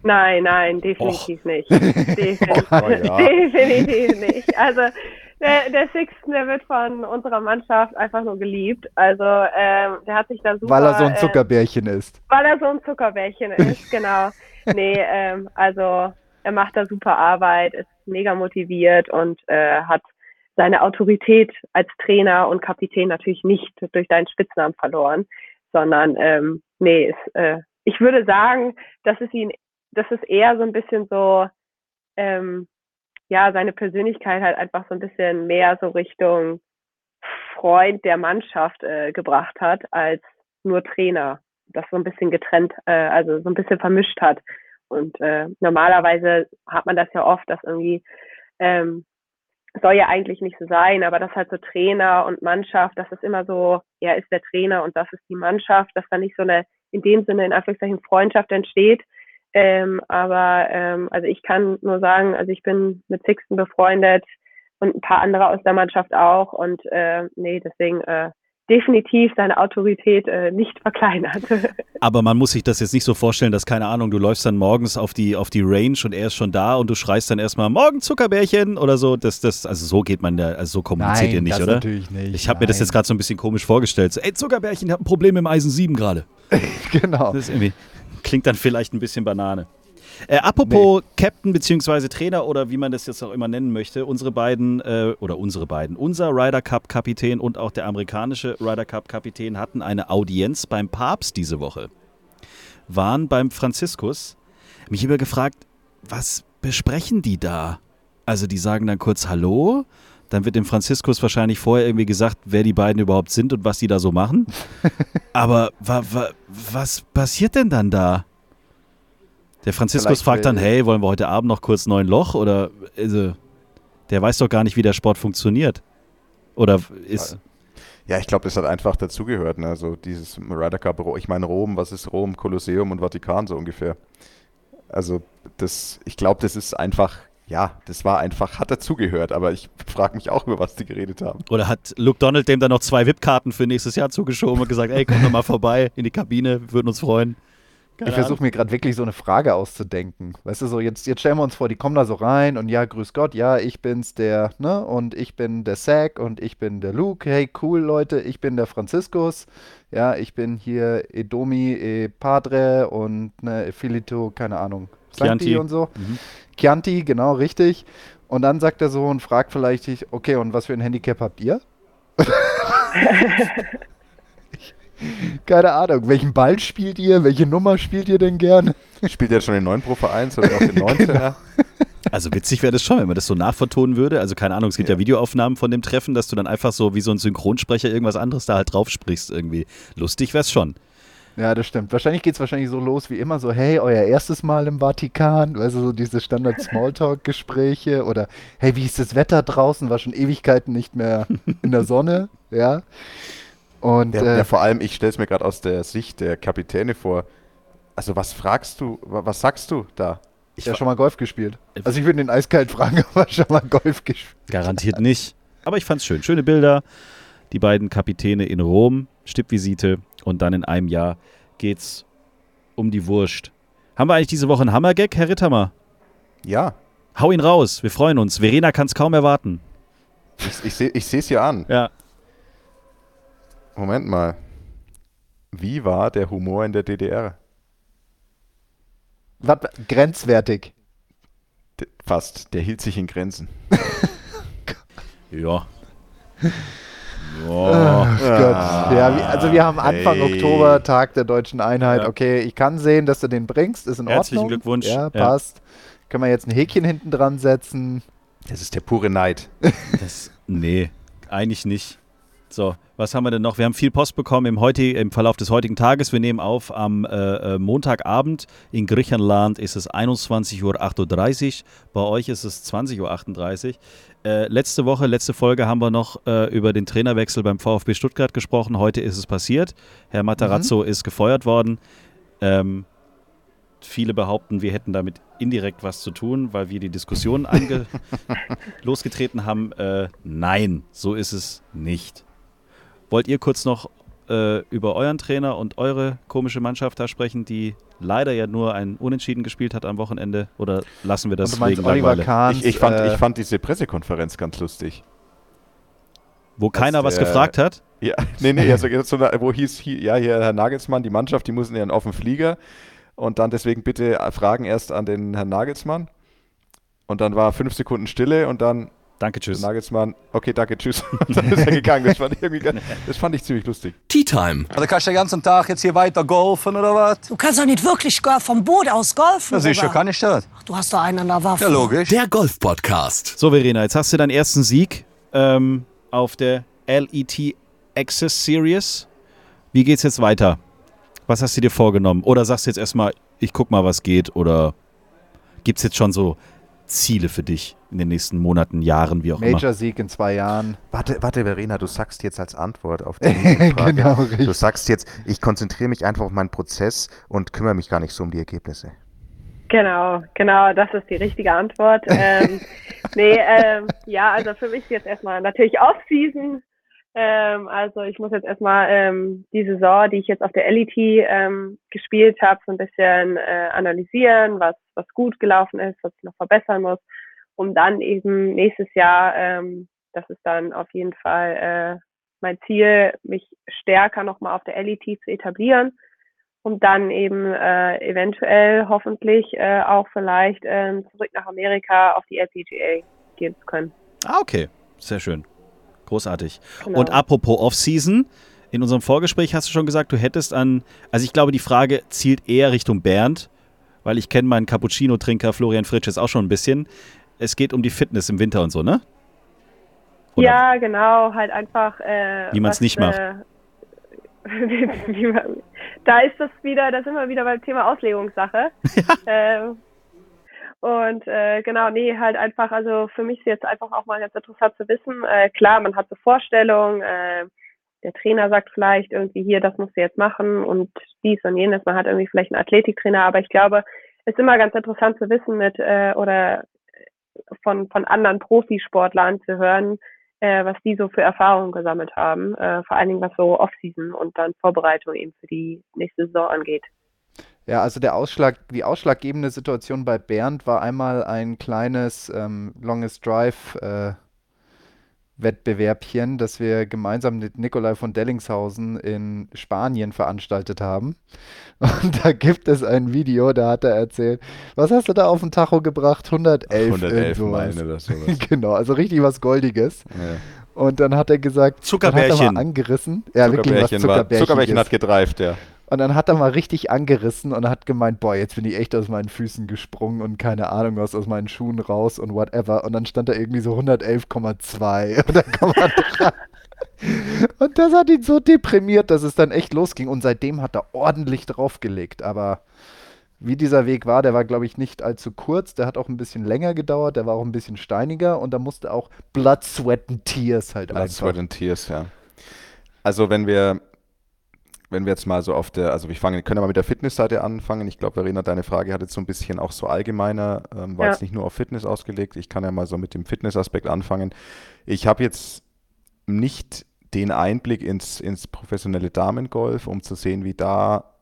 Speaker 5: Nein, nein, definitiv nicht. Definitiv,
Speaker 4: Oh, ja.
Speaker 5: definitiv nicht. Also der, der Sixten, der wird von unserer Mannschaft einfach nur geliebt. Also ähm, der hat sich da super.
Speaker 3: Weil er so ein
Speaker 5: äh,
Speaker 3: Zuckerbärchen ist.
Speaker 5: weil er so ein Zuckerbärchen ist, genau. Nee, ähm, also er macht da super Arbeit, ist mega motiviert und äh, hat seine Autorität als Trainer und Kapitän natürlich nicht durch deinen Spitznamen verloren, sondern ähm, nee, ist, äh, ich würde sagen, dass es ihn, das ist eher so ein bisschen so, ähm, ja, seine Persönlichkeit halt einfach so ein bisschen mehr so Richtung Freund der Mannschaft äh, gebracht hat als nur Trainer. Das so ein bisschen getrennt, äh, also so ein bisschen vermischt hat. Und äh, normalerweise hat man das ja oft, dass irgendwie ähm, soll ja eigentlich nicht so sein, aber das halt so Trainer und Mannschaft, das ist immer so, er ist der Trainer und das ist die Mannschaft, dass da nicht so eine in dem Sinne in Anführungszeichen Freundschaft entsteht. Ähm, aber ähm, also ich kann nur sagen, also ich bin mit Sixten befreundet und ein paar andere aus der Mannschaft auch und äh, nee, deswegen äh, definitiv seine Autorität äh, nicht verkleinert.
Speaker 2: Aber man muss sich das jetzt nicht so vorstellen, dass, keine Ahnung, du läufst dann morgens auf die, auf die Range und er ist schon da und du schreist dann erstmal, morgen Zuckerbärchen oder so. Das, das, also so geht man da, also so kommuniziert ihr nicht,
Speaker 3: das
Speaker 2: oder?
Speaker 3: natürlich nicht.
Speaker 2: Ich habe mir das jetzt gerade so ein bisschen komisch vorgestellt. So, ey, Zuckerbärchen, ich habe ein Problem im Eisen 7 gerade.
Speaker 3: Genau.
Speaker 2: Das ist irgendwie, klingt dann vielleicht ein bisschen Banane. Äh, apropos Captain bzw. Trainer oder wie man das jetzt auch immer nennen möchte, unsere beiden, äh, oder unsere beiden, unser Ryder Cup Kapitän und auch der amerikanische Ryder Cup Kapitän hatten eine Audienz beim Papst diese Woche. Waren beim Franziskus. Mich immer gefragt, was besprechen die da? Also die sagen dann kurz Hallo, dann wird dem Franziskus wahrscheinlich vorher irgendwie gesagt, wer die beiden überhaupt sind und was die da so machen. Aber wa, wa, was passiert denn dann da? Der Franziskus
Speaker 3: Vielleicht
Speaker 2: fragt dann, hey, wollen wir heute Abend noch kurz neun Loch? Oder also, der weiß doch gar nicht, wie der Sport funktioniert. Oder ist.
Speaker 4: Ja, ich glaube, das hat einfach dazugehört. Ne? Also dieses Ryder Cup, ich meine Rom, was ist Rom, Kolosseum und Vatikan so ungefähr. Also das, ich glaube, das ist einfach, ja, das war einfach, hat dazugehört, aber ich frage mich auch, über was die geredet haben.
Speaker 2: Oder hat Luke Donald dem dann noch zwei VIP-Karten für nächstes Jahr zugeschoben und gesagt, ey, komm doch mal vorbei in die Kabine, wir würden uns freuen. Keine
Speaker 3: Ich versuche mir gerade wirklich so eine Frage auszudenken. Weißt du, so jetzt, jetzt stellen wir uns vor, die kommen da so rein und ja, grüß Gott, ja, ich bin's der, ne, und ich bin der Zack und ich bin der Luke. Hey, cool, Leute, ich bin der Franziskus. Ja, ich bin hier Edomi, e Padre und ne, Filito, keine Ahnung,
Speaker 2: Chianti.
Speaker 3: und so.
Speaker 2: Mhm.
Speaker 3: Chianti, genau, richtig. Und dann sagt er so und fragt vielleicht, dich, okay, und was für ein Handicap habt ihr? Keine Ahnung, welchen Ball spielt ihr? Welche Nummer spielt ihr denn gern?
Speaker 4: Spielt jetzt schon den 9 Pro Vereins oder noch den 19er?
Speaker 2: Also witzig wäre das schon, wenn man das so nachvertonen würde. Also keine Ahnung, es gibt ja.
Speaker 4: Ja.
Speaker 2: Videoaufnahmen von dem Treffen, dass du dann einfach so wie so ein Synchronsprecher irgendwas anderes da halt drauf sprichst irgendwie. Lustig wär's schon.
Speaker 3: Ja, das stimmt. Wahrscheinlich geht es wahrscheinlich so los wie immer so, hey, euer erstes Mal im Vatikan, weißt du, so diese Standard-Smalltalk-Gespräche oder hey, wie ist das Wetter draußen? War schon Ewigkeiten nicht mehr in der Sonne, ja. Und
Speaker 4: Der,
Speaker 3: äh,
Speaker 4: der vor allem, ich stelle es mir gerade aus der Sicht der Kapitäne vor. Also was fragst du, wa- was sagst du da?
Speaker 3: ich habe schon mal Golf gespielt. Also ich würde den eiskalt fragen, ob er schon mal Golf gespielt
Speaker 2: Garantiert nicht. Aber ich fand's schön. Schöne Bilder. Die beiden Kapitäne in Rom, Stippvisite und dann in einem Jahr geht's um die Wurst. Haben wir eigentlich diese Woche einen Hammergag, Herr Rittermer?
Speaker 4: Ja,
Speaker 2: Hau ihn raus, wir freuen uns. Verena kann's kaum erwarten.
Speaker 4: ich, ich sehe ich es hier an.
Speaker 2: Ja.
Speaker 4: Moment mal. Wie war der Humor in der DDR?
Speaker 3: Was, grenzwertig.
Speaker 4: D fast. Der hielt sich in Grenzen.
Speaker 2: Ja.
Speaker 3: Ach
Speaker 2: ja.
Speaker 3: Gott. Ja, also wir haben Anfang
Speaker 4: hey.
Speaker 3: Oktober, Tag der deutschen Einheit.
Speaker 2: Ja.
Speaker 3: Okay, ich kann sehen, dass du den bringst, ist in
Speaker 2: Herzlichen
Speaker 3: Ordnung.
Speaker 2: Glückwunsch.
Speaker 3: Ja,
Speaker 2: Ja.
Speaker 3: passt. Können wir jetzt ein Häkchen hinten dran setzen?
Speaker 4: Das ist der pure Neid.
Speaker 2: Das, nee, eigentlich nicht. So, was haben wir denn noch? Wir haben viel Post bekommen im, heuti- im Verlauf des heutigen Tages. Wir nehmen auf am äh, äh, Montagabend. In Griechenland ist es 21.38 Uhr. Bei euch ist es 20.38 Uhr. Äh, letzte Woche, letzte Folge haben wir noch äh, über den Trainerwechsel beim VfB Stuttgart gesprochen. Heute ist es passiert. Herr Matarazzo ist gefeuert worden. Ähm, viele behaupten, wir hätten damit indirekt was zu tun, weil wir die Diskussion losgetreten haben. Äh, nein, so ist es nicht. Wollt ihr kurz noch äh, über euren Trainer und eure komische Mannschaft da sprechen, die leider ja nur ein Unentschieden gespielt hat am Wochenende? Oder lassen wir das wegen
Speaker 3: Oliver
Speaker 2: Langeweile?
Speaker 3: Kahns,
Speaker 4: Ich, ich, fand,
Speaker 3: äh,
Speaker 4: ich fand diese Pressekonferenz ganz lustig.
Speaker 2: Wo keiner was
Speaker 4: der-
Speaker 2: gefragt hat?
Speaker 4: Ja, nee, nee, also wo hieß, hier, ja, hier Herr Nagelsmann, die Mannschaft, die müssen ja auf den Flieger und dann deswegen bitte Fragen erst an den Herrn Nagelsmann. Und dann war fünf Sekunden Stille und dann
Speaker 2: Danke, tschüss.
Speaker 4: Nagelsmann, okay, danke, tschüss. Dann ist er gegangen. Das fand ich, irgendwie, ganz- das fand ich ziemlich lustig.
Speaker 1: Tea Time.
Speaker 6: Also kannst du den ganzen Tag jetzt hier weiter golfen oder was?
Speaker 7: Du kannst doch nicht wirklich vom Boot aus golfen.
Speaker 6: Ja, sicher
Speaker 7: Robert.
Speaker 6: kann ich das.
Speaker 7: Ach, Du hast doch einen an der Waffe.
Speaker 6: Ja, logisch.
Speaker 1: Der Golf Podcast.
Speaker 2: So, Verena, jetzt hast du deinen ersten Sieg ähm, auf der LET Access Series. Wie geht's jetzt weiter? Was hast du dir vorgenommen? Oder sagst du jetzt erstmal, ich guck mal, was geht? Oder gibt's jetzt schon so Ziele für dich in den nächsten Monaten, Jahren, wie auch immer?
Speaker 3: Major-Sieg in zwei Jahren.
Speaker 4: Warte, warte, Verena, du sagst jetzt als Antwort auf die Frage,
Speaker 3: Genau,
Speaker 4: du
Speaker 3: richtig.
Speaker 4: sagst jetzt, ich konzentriere mich einfach auf meinen Prozess und kümmere mich gar nicht so um die Ergebnisse.
Speaker 5: Genau, genau, das ist die richtige Antwort. ähm, nee, ähm, ja, also für mich ist jetzt erstmal natürlich Off-Season. Ähm, also ich muss jetzt erstmal ähm, die Saison, die ich jetzt auf der LET ähm, gespielt habe, so ein bisschen äh, analysieren, was, was gut gelaufen ist, was ich noch verbessern muss, um dann eben nächstes Jahr, ähm, das ist dann auf jeden Fall äh, mein Ziel, mich stärker nochmal auf der LET zu etablieren um dann eben äh, eventuell hoffentlich äh, auch vielleicht ähm, zurück nach Amerika auf die LPGA gehen zu können.
Speaker 2: Ah, okay. Sehr schön. Großartig.
Speaker 5: Genau.
Speaker 2: Und apropos Off-Season, in unserem Vorgespräch hast du schon gesagt, du hättest an, also ich glaube, die Frage zielt eher Richtung Bernd, weil ich kenne meinen Cappuccino-Trinker Florian Fritsch auch schon ein bisschen. Es geht um die Fitness im Winter und so, ne? Oder
Speaker 5: ja, genau, halt einfach. Äh,
Speaker 2: Wie man's
Speaker 5: was,
Speaker 2: nicht macht.
Speaker 5: Äh, man, da ist das wieder, da sind wir wieder beim Thema Auslegungssache. Ähm, und äh, genau, nee, halt einfach, also für mich ist jetzt einfach auch mal ganz interessant zu wissen. Äh, klar, man hat so Vorstellungen, äh, der Trainer sagt vielleicht irgendwie hier, das musst du jetzt machen und dies und jenes. Man hat irgendwie vielleicht einen Athletiktrainer, aber ich glaube, es ist immer ganz interessant zu wissen mit äh, oder von, von anderen Profisportlern zu hören, äh, was die so für Erfahrungen gesammelt haben, äh, vor allen Dingen was so Off-Season und dann Vorbereitung eben für die nächste Saison angeht.
Speaker 3: Ja, also der Ausschlag, die ausschlaggebende Situation bei Bernd war einmal ein kleines ähm, Longest Drive äh, Wettbewerbchen, das wir gemeinsam mit Nikolai von Dellingshausen in Spanien veranstaltet haben. Und da gibt es ein Video, da hat er erzählt, was hast du da auf den Tacho gebracht? 111,
Speaker 4: 111
Speaker 3: irgendwas.
Speaker 4: Meilen oder sowas.
Speaker 3: Genau, also richtig was Goldiges.
Speaker 4: Ja.
Speaker 3: Und dann hat er gesagt, dann hat er
Speaker 2: Zuckerbärchen.
Speaker 3: mal angerissen. Ja, wirklich was
Speaker 4: Zuckerbärchen, war,
Speaker 3: Zuckerbärchen.
Speaker 4: Zuckerbärchen hat gedreift, ja.
Speaker 3: Und dann hat er mal richtig angerissen und hat gemeint, boah, jetzt bin ich echt aus meinen Füßen gesprungen und keine Ahnung was, aus meinen Schuhen raus und whatever. Und dann stand da irgendwie so 111,2 oder 1,3. Und das hat ihn so deprimiert, dass es dann echt losging. Und seitdem hat er ordentlich draufgelegt. Aber wie dieser Weg war, der war, glaube ich, nicht allzu kurz. Der hat auch ein bisschen länger gedauert. Der war auch ein bisschen steiniger. Und da musste auch Blood, Sweat and Tears halt
Speaker 4: Blood,
Speaker 3: einfach.
Speaker 4: Sweat and Tears, ja. Also wenn wir, wenn wir jetzt mal so auf der, also wir fangen, können ja mal mit der Fitnessseite anfangen. Ich glaube, Verena, deine Frage hat jetzt so ein bisschen auch so allgemeiner, ähm, war
Speaker 5: Ja.
Speaker 4: jetzt nicht nur auf Fitness ausgelegt. Ich kann ja mal so mit dem Fitnessaspekt anfangen. Ich habe jetzt nicht den Einblick ins, ins professionelle Damengolf, um zu sehen, wie da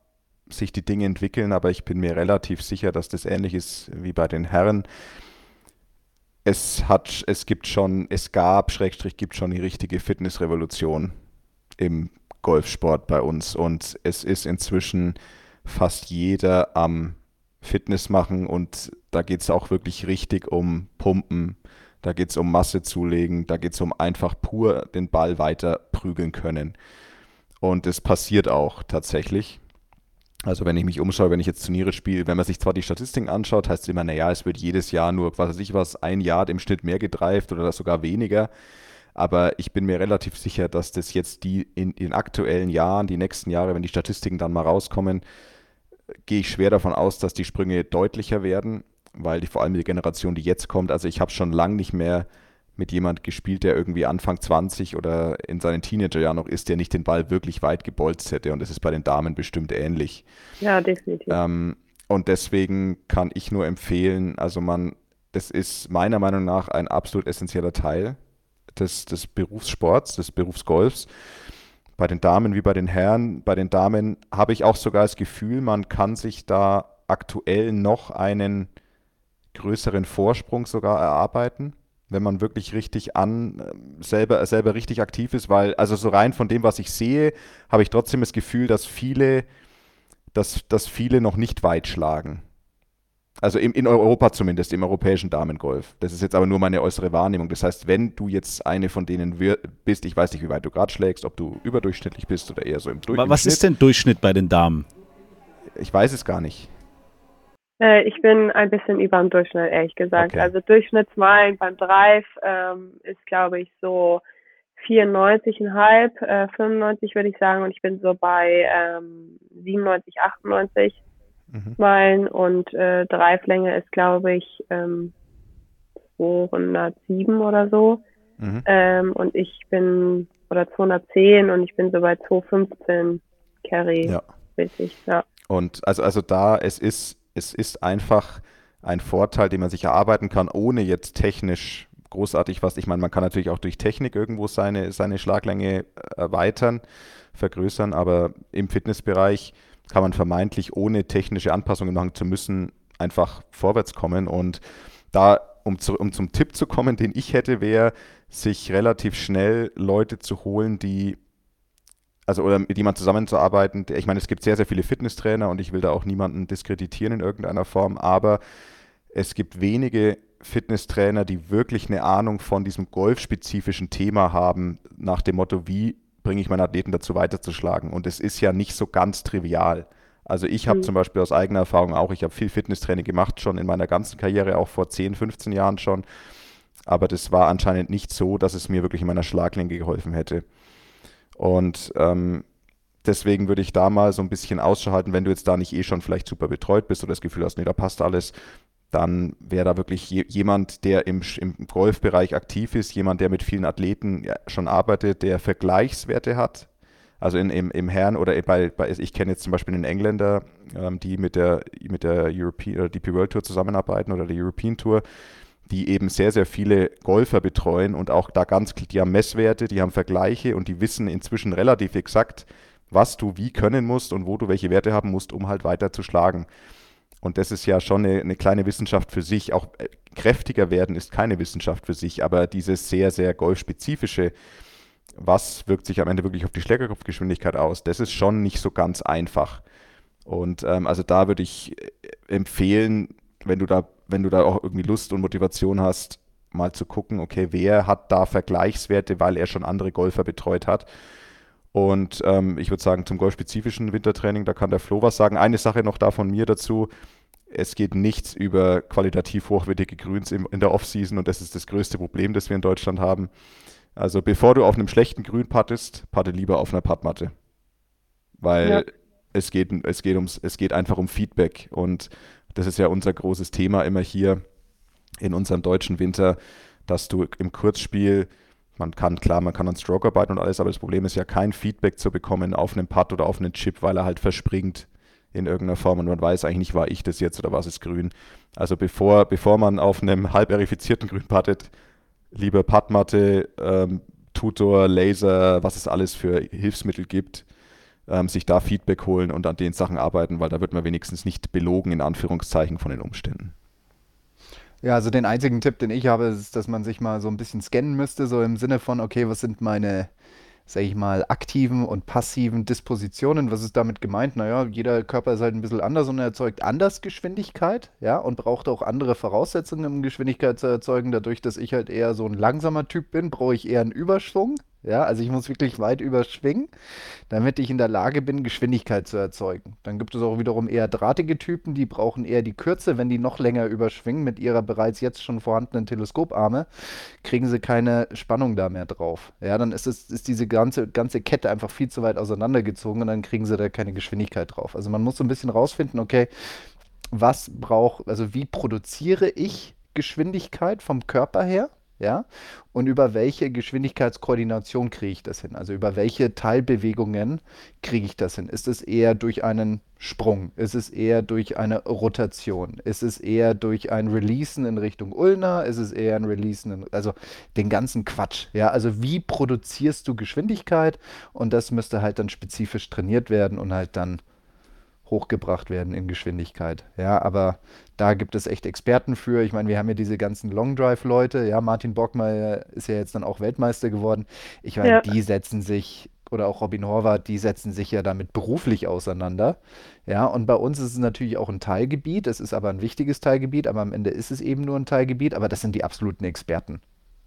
Speaker 4: sich die Dinge entwickeln, aber ich bin mir relativ sicher, dass das ähnlich ist wie bei den Herren. Es hat, es gibt schon, es gab, Schrägstrich, gibt schon die richtige Fitnessrevolution im Golfsport bei uns und es ist inzwischen fast jeder am Fitness machen und da geht es auch wirklich richtig um Pumpen, Da geht es um Masse zulegen, da geht es um einfach pur den Ball weiter prügeln können. Und es passiert auch tatsächlich. Also wenn ich mich umschaue, wenn ich jetzt Turniere spiele, wenn man sich zwar die Statistiken anschaut, heißt es immer, naja, es wird jedes Jahr nur, was weiß ich was, ein Jahr im Schnitt mehr gedreift oder sogar weniger. Aber ich bin mir relativ sicher, dass das jetzt die in den aktuellen Jahren, die nächsten Jahre, wenn die Statistiken dann mal rauskommen, gehe ich schwer davon aus, dass die Sprünge deutlicher werden, weil die vor allem die Generation, die jetzt kommt, also ich habe schon lange nicht mehr mit jemand gespielt, der irgendwie Anfang 20 oder in seinen Teenagerjahren noch ist, der nicht den Ball wirklich weit gebolzt hätte. Und das ist bei den Damen bestimmt ähnlich.
Speaker 5: Ja, definitiv.
Speaker 4: Ähm, und deswegen kann ich nur empfehlen, also man, das ist meiner Meinung nach ein absolut essentieller Teil des, des Berufssports, des Berufsgolfs. Bei den Damen wie bei den Herren. Bei den Damen habe ich auch sogar das Gefühl, man kann sich da aktuell noch einen größeren Vorsprung sogar erarbeiten wenn man wirklich richtig an, selber, selber richtig aktiv ist, weil, also so rein von dem, was ich sehe, habe ich trotzdem das Gefühl, dass viele, dass, dass viele noch nicht weit schlagen. Also im, in Europa zumindest, im europäischen Damengolf. Das ist jetzt aber nur meine äußere Wahrnehmung. Das heißt, wenn du jetzt eine von denen bist, ich weiß nicht, wie weit du gerade schlägst, ob du überdurchschnittlich bist oder eher so im
Speaker 2: Durchschnitt. Was ist denn Durchschnitt bei den Damen?
Speaker 4: Ich weiß es gar nicht.
Speaker 5: Äh, ich bin ein bisschen über dem Durchschnitt, ehrlich gesagt. Okay. Also Durchschnittsmeilen beim Drive ähm, ist, glaube ich, so 94,5, äh, 95 würde ich sagen. Und ich bin so bei ähm, 97, 98 mhm. Meilen. Und äh, Drive-Länge ist, glaube ich, ähm, 207 oder so. Mhm. Ähm, und ich bin, oder 210 und ich bin so bei 215 Carry. Ja. Richtig, ja.
Speaker 4: Und also, also da, es ist es ist einfach ein Vorteil, den man sich erarbeiten kann, ohne jetzt technisch großartig was. Ich meine, man kann natürlich auch durch Technik irgendwo seine, seine Schlaglänge erweitern, vergrößern, aber im Fitnessbereich kann man vermeintlich ohne technische Anpassungen machen zu müssen, einfach vorwärts kommen. Und da, um, zu, um zum Tipp zu kommen, den ich hätte, wäre, sich relativ schnell Leute zu holen, die also oder mit jemandem zusammenzuarbeiten. Ich meine, es gibt sehr, sehr viele Fitnesstrainer und ich will da auch niemanden diskreditieren in irgendeiner Form, aber es gibt wenige Fitnesstrainer, die wirklich eine Ahnung von diesem golfspezifischen Thema haben, nach dem Motto, wie bringe ich meinen Athleten dazu weiterzuschlagen. Und es ist ja nicht so ganz trivial. Also ich habe mhm. zum Beispiel aus eigener Erfahrung auch, ich habe viel Fitnesstraining gemacht, schon in meiner ganzen Karriere, auch vor 10, 15 Jahren schon. Aber das war anscheinend nicht so, dass es mir wirklich in meiner Schlaglänge geholfen hätte. Und ähm, deswegen würde ich da mal so ein bisschen Ausschau halten, wenn du jetzt da nicht eh schon vielleicht super betreut bist oder das Gefühl hast, nee, da passt alles, dann wäre da wirklich je, jemand, der im, im Golfbereich aktiv ist, jemand, der mit vielen Athleten schon arbeitet, der Vergleichswerte hat. Also in, im, im Herren oder bei, bei ich kenne jetzt zum Beispiel einen Engländer, ähm, die mit der, mit der European oder DP World Tour zusammenarbeiten oder der European Tour die eben sehr, sehr viele Golfer betreuen und auch da ganz, die haben Messwerte, die haben Vergleiche und die wissen inzwischen relativ exakt, was du wie können musst und wo du welche Werte haben musst, um halt weiter zu schlagen. Und das ist ja schon eine, eine kleine Wissenschaft für sich. Auch äh, kräftiger werden ist keine Wissenschaft für sich, aber dieses sehr, sehr golfspezifische, was wirkt sich am Ende wirklich auf die Schlägerkopfgeschwindigkeit aus, das ist schon nicht so ganz einfach. Und ähm, also da würde ich äh, empfehlen, wenn du da wenn du da auch irgendwie Lust und Motivation hast, mal zu gucken, okay, wer hat da Vergleichswerte, weil er schon andere Golfer betreut hat. Und ähm, ich würde sagen, zum golfspezifischen Wintertraining, da kann der Flo was sagen. Eine Sache noch da von mir dazu. Es geht nichts über qualitativ hochwertige Grüns im, in der Offseason und das ist das größte Problem, das wir in Deutschland haben. Also bevor du auf einem schlechten Grün pattest, patte lieber auf einer Puttmatte. Weil ja. es, geht, es, geht ums, es geht einfach um Feedback und das ist ja unser großes Thema immer hier in unserem deutschen Winter, dass du im Kurzspiel, man kann, klar, man kann an Stroke arbeiten und alles, aber das Problem ist ja kein Feedback zu bekommen auf einen Putt oder auf einen Chip, weil er halt verspringt in irgendeiner Form und man weiß eigentlich nicht, war ich das jetzt oder was ist grün. Also bevor, bevor man auf einem halb verifizierten Grün puttet, lieber Puttmatte, ähm, Tutor, Laser, was es alles für Hilfsmittel gibt, ähm, sich da Feedback holen und an den Sachen arbeiten, weil da wird man wenigstens nicht belogen, in Anführungszeichen, von den Umständen.
Speaker 3: Ja, also den einzigen Tipp, den ich habe, ist, dass man sich mal so ein bisschen scannen müsste, so im Sinne von, okay, was sind meine, sage ich mal, aktiven und passiven Dispositionen. Was ist damit gemeint? Naja, jeder Körper ist halt ein bisschen anders und er erzeugt anders Geschwindigkeit, ja, und braucht auch andere Voraussetzungen, um Geschwindigkeit zu erzeugen. Dadurch, dass ich halt eher so ein langsamer Typ bin, brauche ich eher einen Überschwung, ja, also ich muss wirklich weit überschwingen, damit ich in der Lage bin, Geschwindigkeit zu erzeugen. Dann gibt es auch wiederum eher drahtige Typen, die brauchen eher die Kürze. Wenn die noch länger überschwingen mit ihrer bereits jetzt schon vorhandenen Teleskoparme, kriegen sie keine Spannung da mehr drauf. Ja, dann ist, es, ist diese ganze, ganze Kette einfach viel zu weit auseinandergezogen und dann kriegen sie da keine Geschwindigkeit drauf. Also man muss so ein bisschen rausfinden, okay, was braucht, also wie produziere ich Geschwindigkeit vom Körper her? Ja, und über welche Geschwindigkeitskoordination kriege ich das hin? Also über welche Teilbewegungen kriege ich das hin? Ist es eher durch einen Sprung? Ist es eher durch eine Rotation? Ist es eher durch ein Releasen in Richtung Ulna? Ist es eher ein Releasen, in, also den ganzen Quatsch, ja, also wie produzierst du Geschwindigkeit? Und das müsste halt dann spezifisch trainiert werden und halt dann hochgebracht werden in Geschwindigkeit. Ja, aber da gibt es echt Experten für. Ich meine, wir haben ja diese ganzen Long Drive Leute. Ja, Martin Bockmeier ist ja jetzt dann auch Weltmeister geworden. Ich meine, ja. die setzen sich oder auch Robin Horvath, die setzen sich ja damit beruflich auseinander. Ja, und bei uns ist es natürlich auch ein Teilgebiet. Es ist aber ein wichtiges Teilgebiet, aber am Ende ist es eben nur ein Teilgebiet. Aber das sind die absoluten Experten.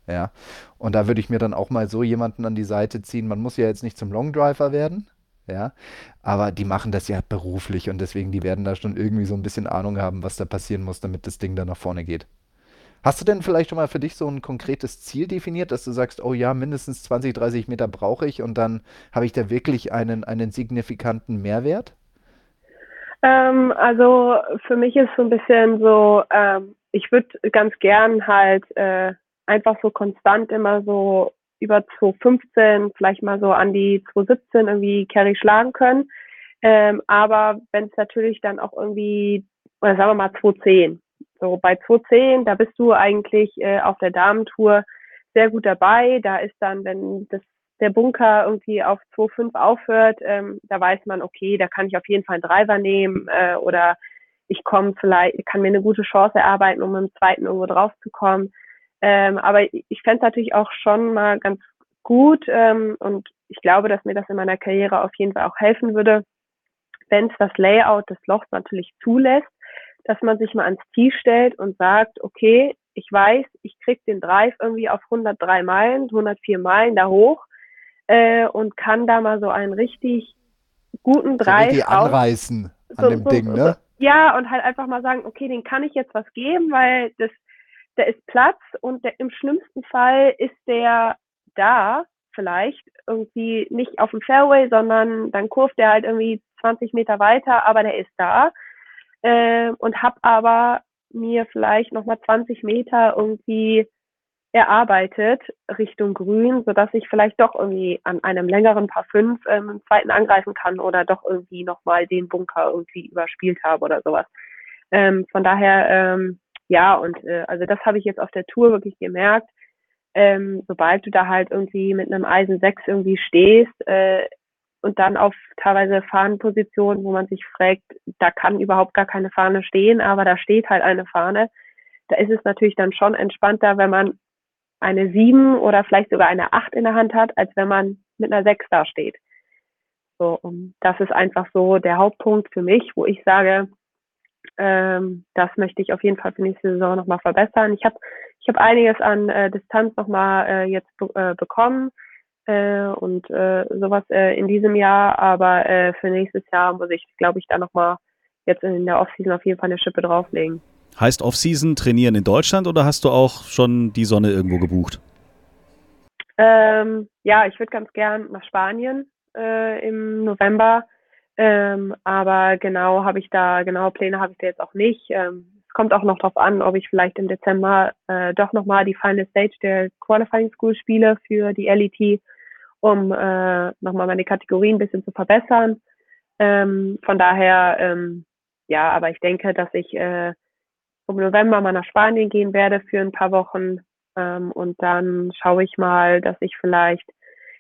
Speaker 3: Ja, und da würde ich mir dann auch mal so jemanden an die Seite ziehen. Man muss ja jetzt nicht zum Long Driver werden, ja. Aber die machen das ja beruflich und deswegen, die werden da schon irgendwie so ein bisschen Ahnung haben, was da passieren muss, damit das Ding da nach vorne geht. Hast du denn vielleicht schon mal für dich so ein konkretes Ziel definiert, dass du sagst, oh ja, mindestens 20, 30 Meter brauche ich und dann habe ich da wirklich einen, einen signifikanten Mehrwert?
Speaker 5: Ähm, also für mich ist so ein bisschen so, ähm, ich würde ganz gern halt äh, einfach so konstant immer so über 2015, vielleicht mal so an die 2017 irgendwie Carry schlagen können. Ähm, aber wenn es natürlich dann auch irgendwie, oder sagen wir mal 2010, so bei 2010, da bist du eigentlich äh, auf der Damentour sehr gut dabei. Da ist dann, wenn das, der Bunker irgendwie auf 2,5 aufhört, ähm, da weiß man, okay, da kann ich auf jeden Fall einen Driver nehmen äh, oder ich komme vielleicht, kann mir eine gute Chance erarbeiten, um im zweiten irgendwo drauf zu kommen. Ähm, aber ich fände es natürlich auch schon mal ganz gut ähm, und ich glaube, dass mir das in meiner Karriere auf jeden Fall auch helfen würde, wenn es das Layout des Lochs natürlich zulässt, dass man sich mal ans Ziel stellt und sagt, okay, ich weiß, ich krieg den Drive irgendwie auf 103 Meilen, 104 Meilen da hoch äh, und kann da mal so einen richtig guten Drive
Speaker 3: so anreißen an so, dem so, Ding, ne?
Speaker 5: Ja, und halt einfach mal sagen, okay, den kann ich jetzt was geben, weil das da ist Platz und der, im schlimmsten Fall ist der da vielleicht irgendwie nicht auf dem Fairway, sondern dann kurft er halt irgendwie 20 Meter weiter, aber der ist da äh, und hab aber mir vielleicht nochmal 20 Meter irgendwie erarbeitet Richtung Grün, sodass ich vielleicht doch irgendwie an einem längeren Paar 5 ähm, einen zweiten angreifen kann oder doch irgendwie nochmal den Bunker irgendwie überspielt habe oder sowas. Ähm, von daher ähm, ja, und äh, also das habe ich jetzt auf der Tour wirklich gemerkt. Ähm, sobald du da halt irgendwie mit einem Eisen 6 irgendwie stehst äh, und dann auf teilweise Fahnenpositionen, wo man sich fragt, da kann überhaupt gar keine Fahne stehen, aber da steht halt eine Fahne. Da ist es natürlich dann schon entspannter, wenn man eine 7 oder vielleicht sogar eine 8 in der Hand hat, als wenn man mit einer 6 da steht. So, und das ist einfach so der Hauptpunkt für mich, wo ich sage, ähm, das möchte ich auf jeden Fall für nächste Saison nochmal verbessern. Ich habe ich hab einiges an äh, Distanz nochmal äh, jetzt äh, bekommen äh, und äh, sowas äh, in diesem Jahr, aber äh, für nächstes Jahr muss ich, glaube ich, da nochmal jetzt in der Offseason auf jeden Fall eine Schippe drauflegen.
Speaker 2: Heißt Offseason trainieren in Deutschland oder hast du auch schon die Sonne irgendwo gebucht?
Speaker 5: Ähm, ja, ich würde ganz gern nach Spanien äh, im November. Ähm, aber genau habe ich da, genaue Pläne habe ich da jetzt auch nicht. Ähm, es kommt auch noch darauf an, ob ich vielleicht im Dezember äh, doch nochmal die Final Stage der Qualifying School spiele für die LET, um äh, nochmal meine Kategorien ein bisschen zu verbessern. Ähm, von daher, ähm, ja, aber ich denke, dass ich äh, im November mal nach Spanien gehen werde für ein paar Wochen. Ähm, und dann schaue ich mal, dass ich vielleicht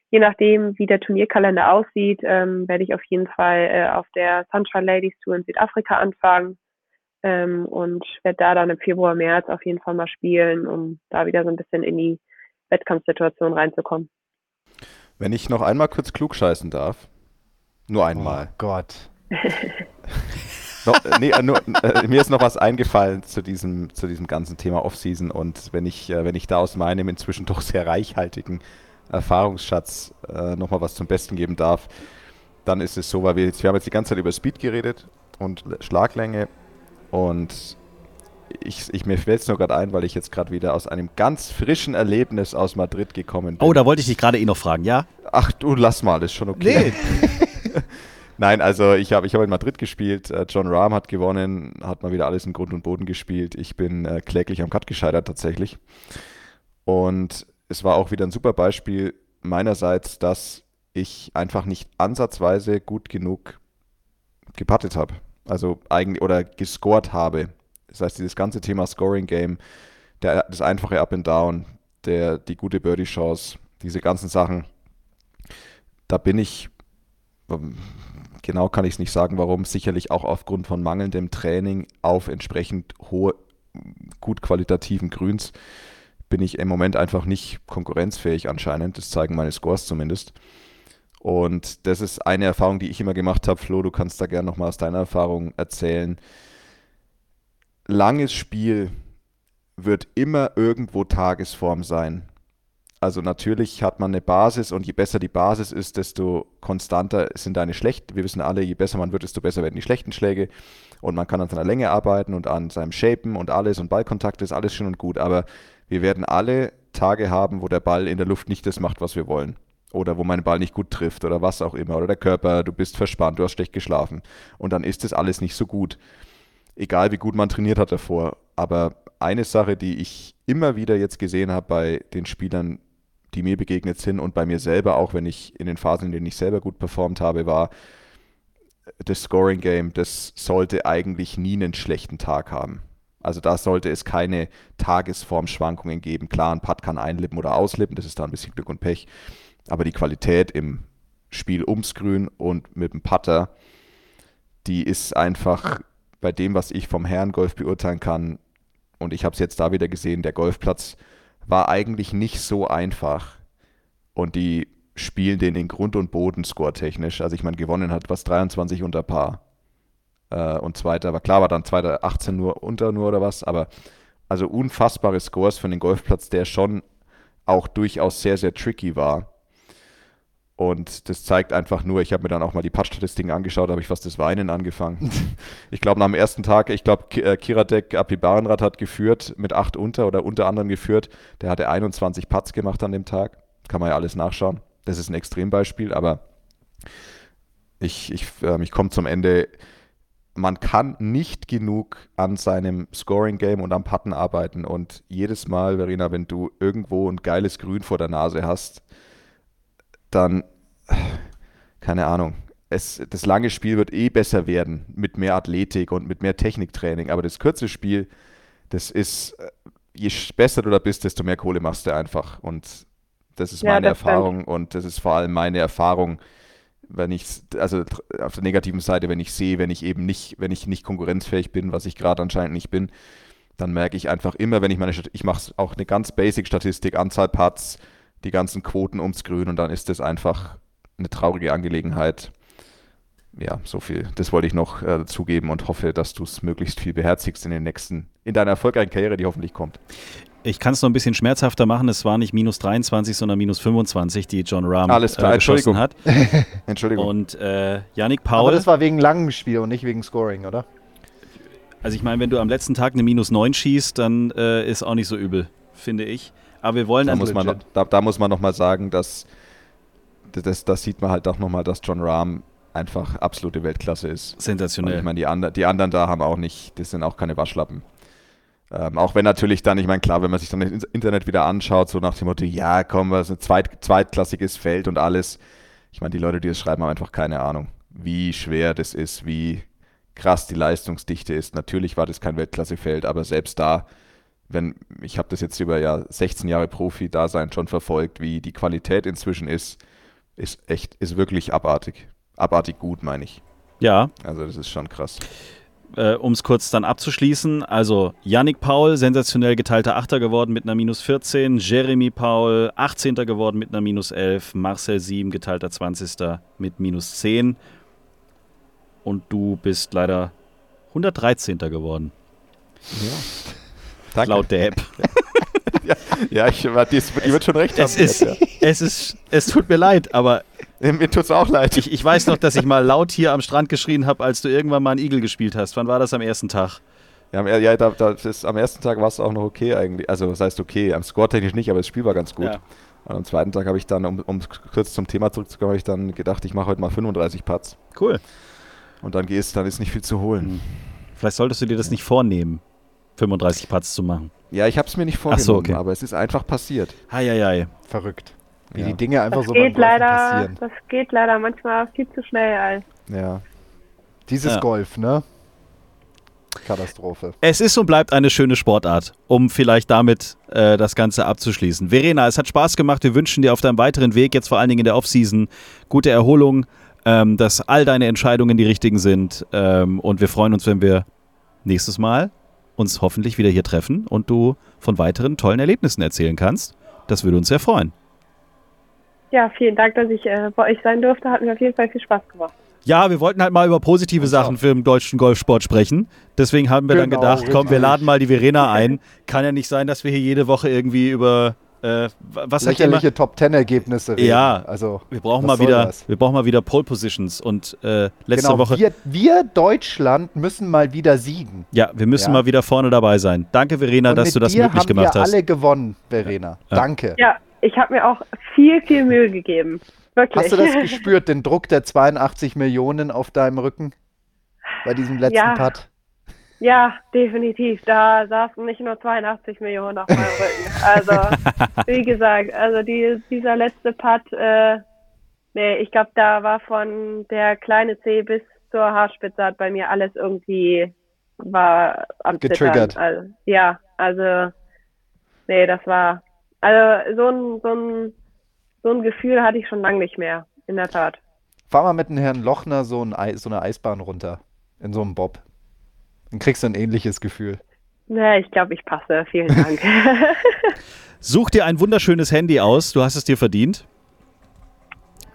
Speaker 5: je nachdem, wie der Turnierkalender aussieht, ähm, werde ich auf jeden Fall äh, auf der Sunshine Ladies Tour in Südafrika anfangen ähm, und werde da dann im Februar, März auf jeden Fall mal spielen, um da wieder so ein bisschen in die Wettkampfsituation reinzukommen.
Speaker 4: Wenn ich noch einmal kurz klugscheißen darf. Nur einmal.
Speaker 3: Oh Gott.
Speaker 4: noch, nee, äh, nur, äh, mir ist noch was eingefallen zu diesem, zu diesem ganzen Thema Offseason und wenn ich, äh, wenn ich da aus meinem inzwischen doch sehr reichhaltigen Erfahrungsschatz äh, nochmal was zum Besten geben darf, dann ist es so, weil wir jetzt, wir haben jetzt die ganze Zeit über Speed geredet und Schlaglänge und ich, ich mir fällt es nur gerade ein, weil ich jetzt gerade wieder aus einem ganz frischen Erlebnis aus Madrid gekommen bin.
Speaker 2: Oh, da wollte ich dich gerade eh noch fragen, ja?
Speaker 4: Ach du, lass mal, ist schon okay. Nee. Nein, also ich habe ich hab in Madrid gespielt. Äh, John Rahm hat gewonnen, hat mal wieder alles in Grund und Boden gespielt. Ich bin äh, kläglich am Cut gescheitert tatsächlich. Und es war auch wieder ein super Beispiel meinerseits, dass ich einfach nicht ansatzweise gut genug gepattet habe. Also eigentlich oder gescored habe. Das heißt, dieses ganze Thema Scoring Game, der, das einfache Up and Down, der, die gute Birdie-Chance, diese ganzen Sachen, da bin ich, ähm, genau kann ich es nicht sagen, warum, sicherlich auch aufgrund von mangelndem Training auf entsprechend hohe, gut qualitativen Grüns, bin ich im Moment einfach nicht konkurrenzfähig anscheinend. Das zeigen meine Scores zumindest. Und das ist eine Erfahrung, die ich immer gemacht habe. Flo, du kannst da gerne nochmal aus deiner Erfahrung erzählen langes Spiel wird immer irgendwo Tagesform sein. Also natürlich hat man eine Basis und je besser die Basis ist, desto konstanter sind deine schlechten. Wir wissen alle, je besser man wird, desto besser werden die schlechten Schläge. Und man kann an seiner Länge arbeiten und an seinem Shapen und alles und Ballkontakt ist alles schön und gut. Aber wir werden alle Tage haben, wo der Ball in der Luft nicht das macht, was wir wollen. Oder wo mein Ball nicht gut trifft oder was auch immer. Oder der Körper, du bist verspannt, du hast schlecht geschlafen. Und dann ist das alles nicht so gut egal wie gut man trainiert hat davor. Aber eine Sache, die ich immer wieder jetzt gesehen habe bei den Spielern, die mir begegnet sind und bei mir selber, auch wenn ich in den Phasen, in denen ich selber gut performt habe, war, das Scoring Game, das sollte eigentlich nie einen schlechten Tag haben. Also da sollte es keine Tagesformschwankungen geben. Klar, ein Putt kann einlippen oder auslippen, das ist da ein bisschen Glück und Pech. Aber die Qualität im Spiel ums Grün und mit dem Putter, die ist einfach bei dem, was ich vom Herrengolf beurteilen kann, und ich habe es jetzt da wieder gesehen, der Golfplatz war eigentlich nicht so einfach. Und die spielen den in Grund und Boden score-technisch. Also ich meine, gewonnen hat was 23 unter Paar. Äh, und zweiter, war klar, war dann zweiter 18 nur unter nur oder was, aber also unfassbare Scores für den Golfplatz, der schon auch durchaus sehr, sehr tricky war. Und das zeigt einfach nur, ich habe mir dann auch mal die Putt-Statistiken angeschaut, habe ich fast das Weinen angefangen. ich glaube, nach dem ersten Tag, ich glaube, äh, Kiradek Apibarenrad hat geführt mit acht unter oder unter anderem geführt. Der hatte 21 Putts gemacht an dem Tag. Kann man ja alles nachschauen. Das ist ein Extrembeispiel, aber ich, ich, äh, ich komme zum Ende. Man kann nicht genug an seinem Scoring-Game und am Putten arbeiten. Und jedes Mal, Verena, wenn du irgendwo ein geiles Grün vor der Nase hast, dann, keine Ahnung, es, das lange Spiel wird eh besser werden mit mehr Athletik und mit mehr Techniktraining. Aber das kurze Spiel, das ist, äh, je besser du da bist, desto mehr Kohle machst du einfach. Und das ist ja, meine das Erfahrung stimmt. und das ist vor allem meine Erfahrung, wenn ich, also auf der negativen Seite, wenn ich sehe, wenn ich eben nicht, wenn ich nicht konkurrenzfähig bin, was ich gerade anscheinend nicht bin, dann merke ich einfach immer, wenn ich meine, ich mache auch eine ganz basic Statistik, Anzahl Parts, die ganzen Quoten ums Grün und dann ist das einfach eine traurige Angelegenheit. Ja, so viel. Das wollte ich noch äh, zugeben und hoffe, dass du es möglichst viel beherzigst in den nächsten, in deiner erfolgreichen Karriere, die hoffentlich kommt.
Speaker 2: Ich kann es noch ein bisschen schmerzhafter machen. Es war nicht minus 23, sondern minus 25, die John Rahm
Speaker 4: Alles klar,
Speaker 2: äh, geschossen
Speaker 4: Entschuldigung.
Speaker 2: hat.
Speaker 4: Entschuldigung.
Speaker 2: Und äh, Yannick Paul.
Speaker 3: Aber das war wegen langem Spiel und nicht wegen Scoring, oder?
Speaker 2: Also ich meine, wenn du am letzten Tag eine minus 9 schießt, dann äh, ist auch nicht so übel, finde ich. Aber wir wollen
Speaker 4: da muss man noch, da, da, muss man nochmal sagen, dass das, das sieht man halt auch nochmal, dass John Rahm einfach absolute Weltklasse ist.
Speaker 2: Sensationell.
Speaker 4: Und ich meine, die, andre, die anderen da haben auch nicht, das sind auch keine Waschlappen. Ähm, auch wenn natürlich dann, ich meine, klar, wenn man sich dann das Internet wieder anschaut, so nach dem Motto, ja, komm, was ein zweit, zweitklassiges Feld und alles. Ich meine, die Leute, die das schreiben, haben einfach keine Ahnung, wie schwer das ist, wie krass die Leistungsdichte ist. Natürlich war das kein Weltklassefeld, aber selbst da wenn ich habe das jetzt über ja 16 Jahre Profi-Dasein schon verfolgt, wie die Qualität inzwischen ist, ist echt, ist wirklich abartig. Abartig gut, meine ich.
Speaker 2: Ja.
Speaker 4: Also das ist schon krass.
Speaker 2: Äh, um es kurz dann abzuschließen, also Yannick Paul, sensationell geteilter Achter geworden mit einer minus 14, Jeremy Paul, 18. geworden mit einer minus 11, Marcel Sieben, geteilter 20. mit minus 10 und du bist leider 113. geworden,
Speaker 4: Danke.
Speaker 2: laut der App.
Speaker 4: Ja, ich, die, die wird schon recht
Speaker 2: Es
Speaker 4: haben.
Speaker 2: ist,
Speaker 4: jetzt,
Speaker 2: es ist, es tut mir leid, aber
Speaker 4: ja. Mir tut's auch leid.
Speaker 2: ich, ich weiß noch, dass ich mal laut hier am Strand geschrien habe, als du irgendwann mal einen Igel gespielt hast. Wann war das am ersten Tag?
Speaker 4: Ja, am, ja da, da, das, am ersten Tag war es auch noch okay eigentlich. Also, das heißt okay, am Score technisch nicht, aber das Spiel war ganz gut.
Speaker 2: Ja.
Speaker 4: Und am zweiten Tag habe ich dann, um, um kurz zum Thema zurückzukommen, habe ich dann gedacht, ich mache heute mal 35 Putts.
Speaker 2: Cool.
Speaker 4: Und dann gehst, dann ist nicht viel zu holen.
Speaker 2: Vielleicht solltest du dir das nicht vornehmen, 35 Putts zu machen.
Speaker 4: Ja, ich habe es mir nicht vorgenommen,
Speaker 2: so, okay.
Speaker 4: aber es ist einfach passiert.
Speaker 2: Heieiei.
Speaker 3: Verrückt. Wie
Speaker 4: Ja.
Speaker 3: die Dinge einfach
Speaker 5: Das
Speaker 3: so
Speaker 5: geht leider,
Speaker 3: passieren.
Speaker 5: das geht leider manchmal viel zu schnell. Als
Speaker 4: Ja.
Speaker 3: Dieses
Speaker 2: Ja.
Speaker 3: Golf, ne? Katastrophe.
Speaker 2: Es ist und bleibt eine schöne Sportart, um vielleicht damit äh, das Ganze abzuschließen. Verena, es hat Spaß gemacht. Wir wünschen dir auf deinem weiteren Weg, jetzt vor allen Dingen in der Offseason, gute Erholung, ähm, dass all deine Entscheidungen die richtigen sind. Ähm, und wir freuen uns, wenn wir nächstes Mal uns hoffentlich wieder hier treffen und du von weiteren tollen Erlebnissen erzählen kannst. Das würde uns sehr freuen.
Speaker 5: Ja, vielen Dank, dass ich äh, bei euch sein durfte. Hat mir auf jeden Fall viel Spaß gemacht.
Speaker 2: Ja, wir wollten halt mal über positive Sachen für den deutschen Golfsport sprechen. Deswegen haben wir dann
Speaker 3: Genau,
Speaker 2: gedacht, komm, wir laden mal die Verena ein. Kann ja nicht sein, dass wir hier jede Woche irgendwie über äh, was hat jemand,
Speaker 3: Lächerliche Top-10-Ergebnisse reden.
Speaker 2: Ja,
Speaker 3: also
Speaker 2: wir brauchen mal wieder,
Speaker 3: das?
Speaker 2: wir brauchen mal wieder Pole Positions und äh, letzte
Speaker 3: genau,
Speaker 2: Woche,
Speaker 3: wir, wir Deutschland müssen mal wieder siegen.
Speaker 2: ja, wir müssen
Speaker 3: Ja.
Speaker 2: mal wieder vorne dabei sein. Danke, Verena,
Speaker 3: Und
Speaker 2: dass du das
Speaker 3: dir
Speaker 2: möglich
Speaker 3: haben
Speaker 2: gemacht
Speaker 3: wir
Speaker 2: hast.
Speaker 3: alle gewonnen, Verena.
Speaker 2: Ja.
Speaker 3: Danke.
Speaker 5: Ja, ich habe mir auch viel, viel Mühe gegeben. Wirklich.
Speaker 3: Hast du das gespürt, den Druck der 82 Millionen auf deinem Rücken? Bei diesem letzten
Speaker 5: Ja.
Speaker 3: Putt?
Speaker 5: Ja, definitiv. Da saßen nicht nur 82 Millionen auf meinem Rücken. Also, wie gesagt, also die, dieser letzte Putt, äh, nee, ich glaube, da war von der kleine C bis zur Haarspitze hat bei mir alles irgendwie war am
Speaker 3: Getriggert.
Speaker 5: Also, ja, also, nee, das war, also so ein, so ein, so ein Gefühl hatte ich schon lange nicht mehr, in der Tat.
Speaker 3: Fahr mal mit dem Herrn Lochner so, ein Ei, so eine Eisbahn runter. In so einem Bob. Dann kriegst du ein ähnliches Gefühl.
Speaker 5: Nee, ich glaube, ich passe. Vielen Dank.
Speaker 2: Such dir ein wunderschönes Handy aus, du hast es dir verdient.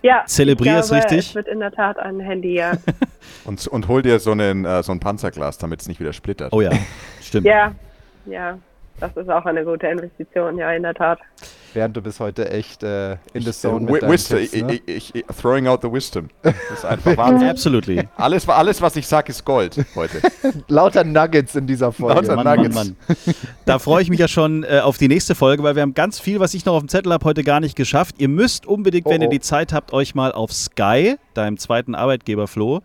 Speaker 5: Ja,
Speaker 2: Zelebrier es richtig?
Speaker 5: Es wird in der Tat ein Handy, ja.
Speaker 4: Und, und hol dir so, einen, äh, so ein Panzerglas, damit es nicht wieder splittert.
Speaker 2: Oh ja, stimmt.
Speaker 5: ja, ja, das ist auch eine gute Investition, ja, in der Tat.
Speaker 3: Während du bis heute echt äh, in the
Speaker 4: Äh,
Speaker 3: zone mit deinen
Speaker 4: wisdom,
Speaker 3: Tipps, ne?
Speaker 4: ich, ich, throwing out the wisdom. Das ist einfach Wahnsinn.
Speaker 2: Absolutely.
Speaker 4: alles, alles, was ich sage, ist Gold heute.
Speaker 3: Lauter Nuggets in dieser Folge.
Speaker 4: Lauter
Speaker 2: Mann, Mann,
Speaker 4: Nuggets.
Speaker 2: Mann. Da freue ich mich ja schon äh, auf die nächste Folge, weil wir haben ganz viel, was ich noch auf dem Zettel habe, heute gar nicht geschafft. Ihr müsst unbedingt, wenn
Speaker 3: Oh,
Speaker 2: ihr
Speaker 3: oh.
Speaker 2: die Zeit habt, euch mal auf Sky, deinem zweiten Arbeitgeber Flo,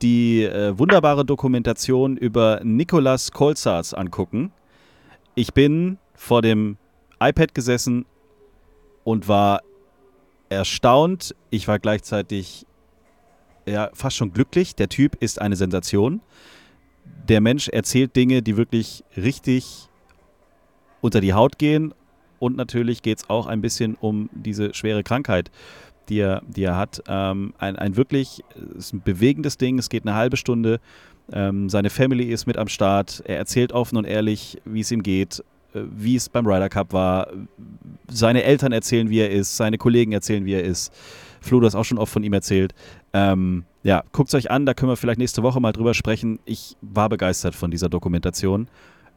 Speaker 2: die äh, wunderbare Dokumentation über Nicolas Kolzars angucken. Ich bin vor dem iPad gesessen und war erstaunt. Ich war gleichzeitig ja, fast schon glücklich. Der Typ ist eine Sensation. Der Mensch erzählt Dinge, die wirklich richtig unter die Haut gehen. Und natürlich geht es auch ein bisschen um diese schwere Krankheit, die er, die er hat. Ähm, ein, ein wirklich ist ein bewegendes Ding. Es geht eine halbe Stunde. Ähm, seine Family ist mit am Start. Er erzählt offen und ehrlich, wie es ihm geht, äh, wie es beim Ryder Cup war. Seine Eltern erzählen, wie er ist. Seine Kollegen erzählen, wie er ist. Flo, du hast auch schon oft von ihm erzählt. Ähm, ja, guckt es euch an, da können wir vielleicht nächste Woche mal drüber sprechen. Ich war begeistert von dieser Dokumentation.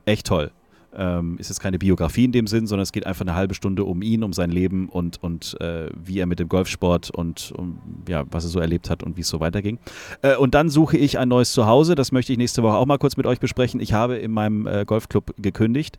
Speaker 2: Echt toll. Ähm, ist jetzt keine Biografie in dem Sinn, sondern es geht einfach eine halbe Stunde um ihn, um sein Leben und, und äh, wie er mit dem Golfsport und um, ja, was er so erlebt hat und wie es so weiterging. Äh, und dann suche ich ein neues Zuhause. Das möchte ich nächste Woche auch mal kurz mit euch besprechen. Ich habe in meinem äh, Golfclub gekündigt.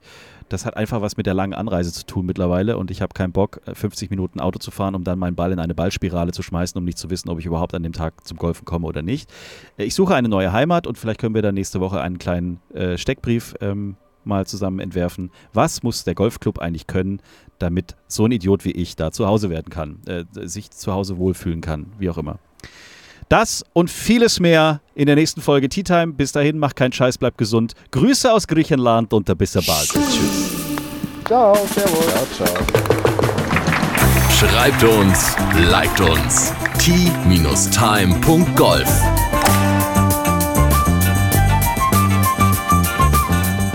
Speaker 2: Das hat einfach was mit der langen Anreise zu tun mittlerweile und ich habe keinen Bock, äh, 50 Minuten Auto zu fahren, um dann meinen Ball in eine Ballspirale zu schmeißen, um nicht zu wissen, ob ich überhaupt an dem Tag zum Golfen komme oder nicht. Äh, Ich suche eine neue Heimat und vielleicht können wir dann nächste Woche einen kleinen äh, Steckbrief ähm, mal zusammen entwerfen. Was muss der Golfclub eigentlich können, damit so ein Idiot wie ich da zu Hause werden kann, äh, sich zu Hause wohlfühlen kann, wie auch immer. Das und vieles mehr in der nächsten Folge Tea Time. Bis dahin, macht keinen Scheiß, bleibt gesund. Grüße aus Griechenland und bis bald. Tschüss.
Speaker 3: Ciao, servus.
Speaker 4: Ciao, ciao.
Speaker 1: Schreibt uns, liked uns. t-time.golf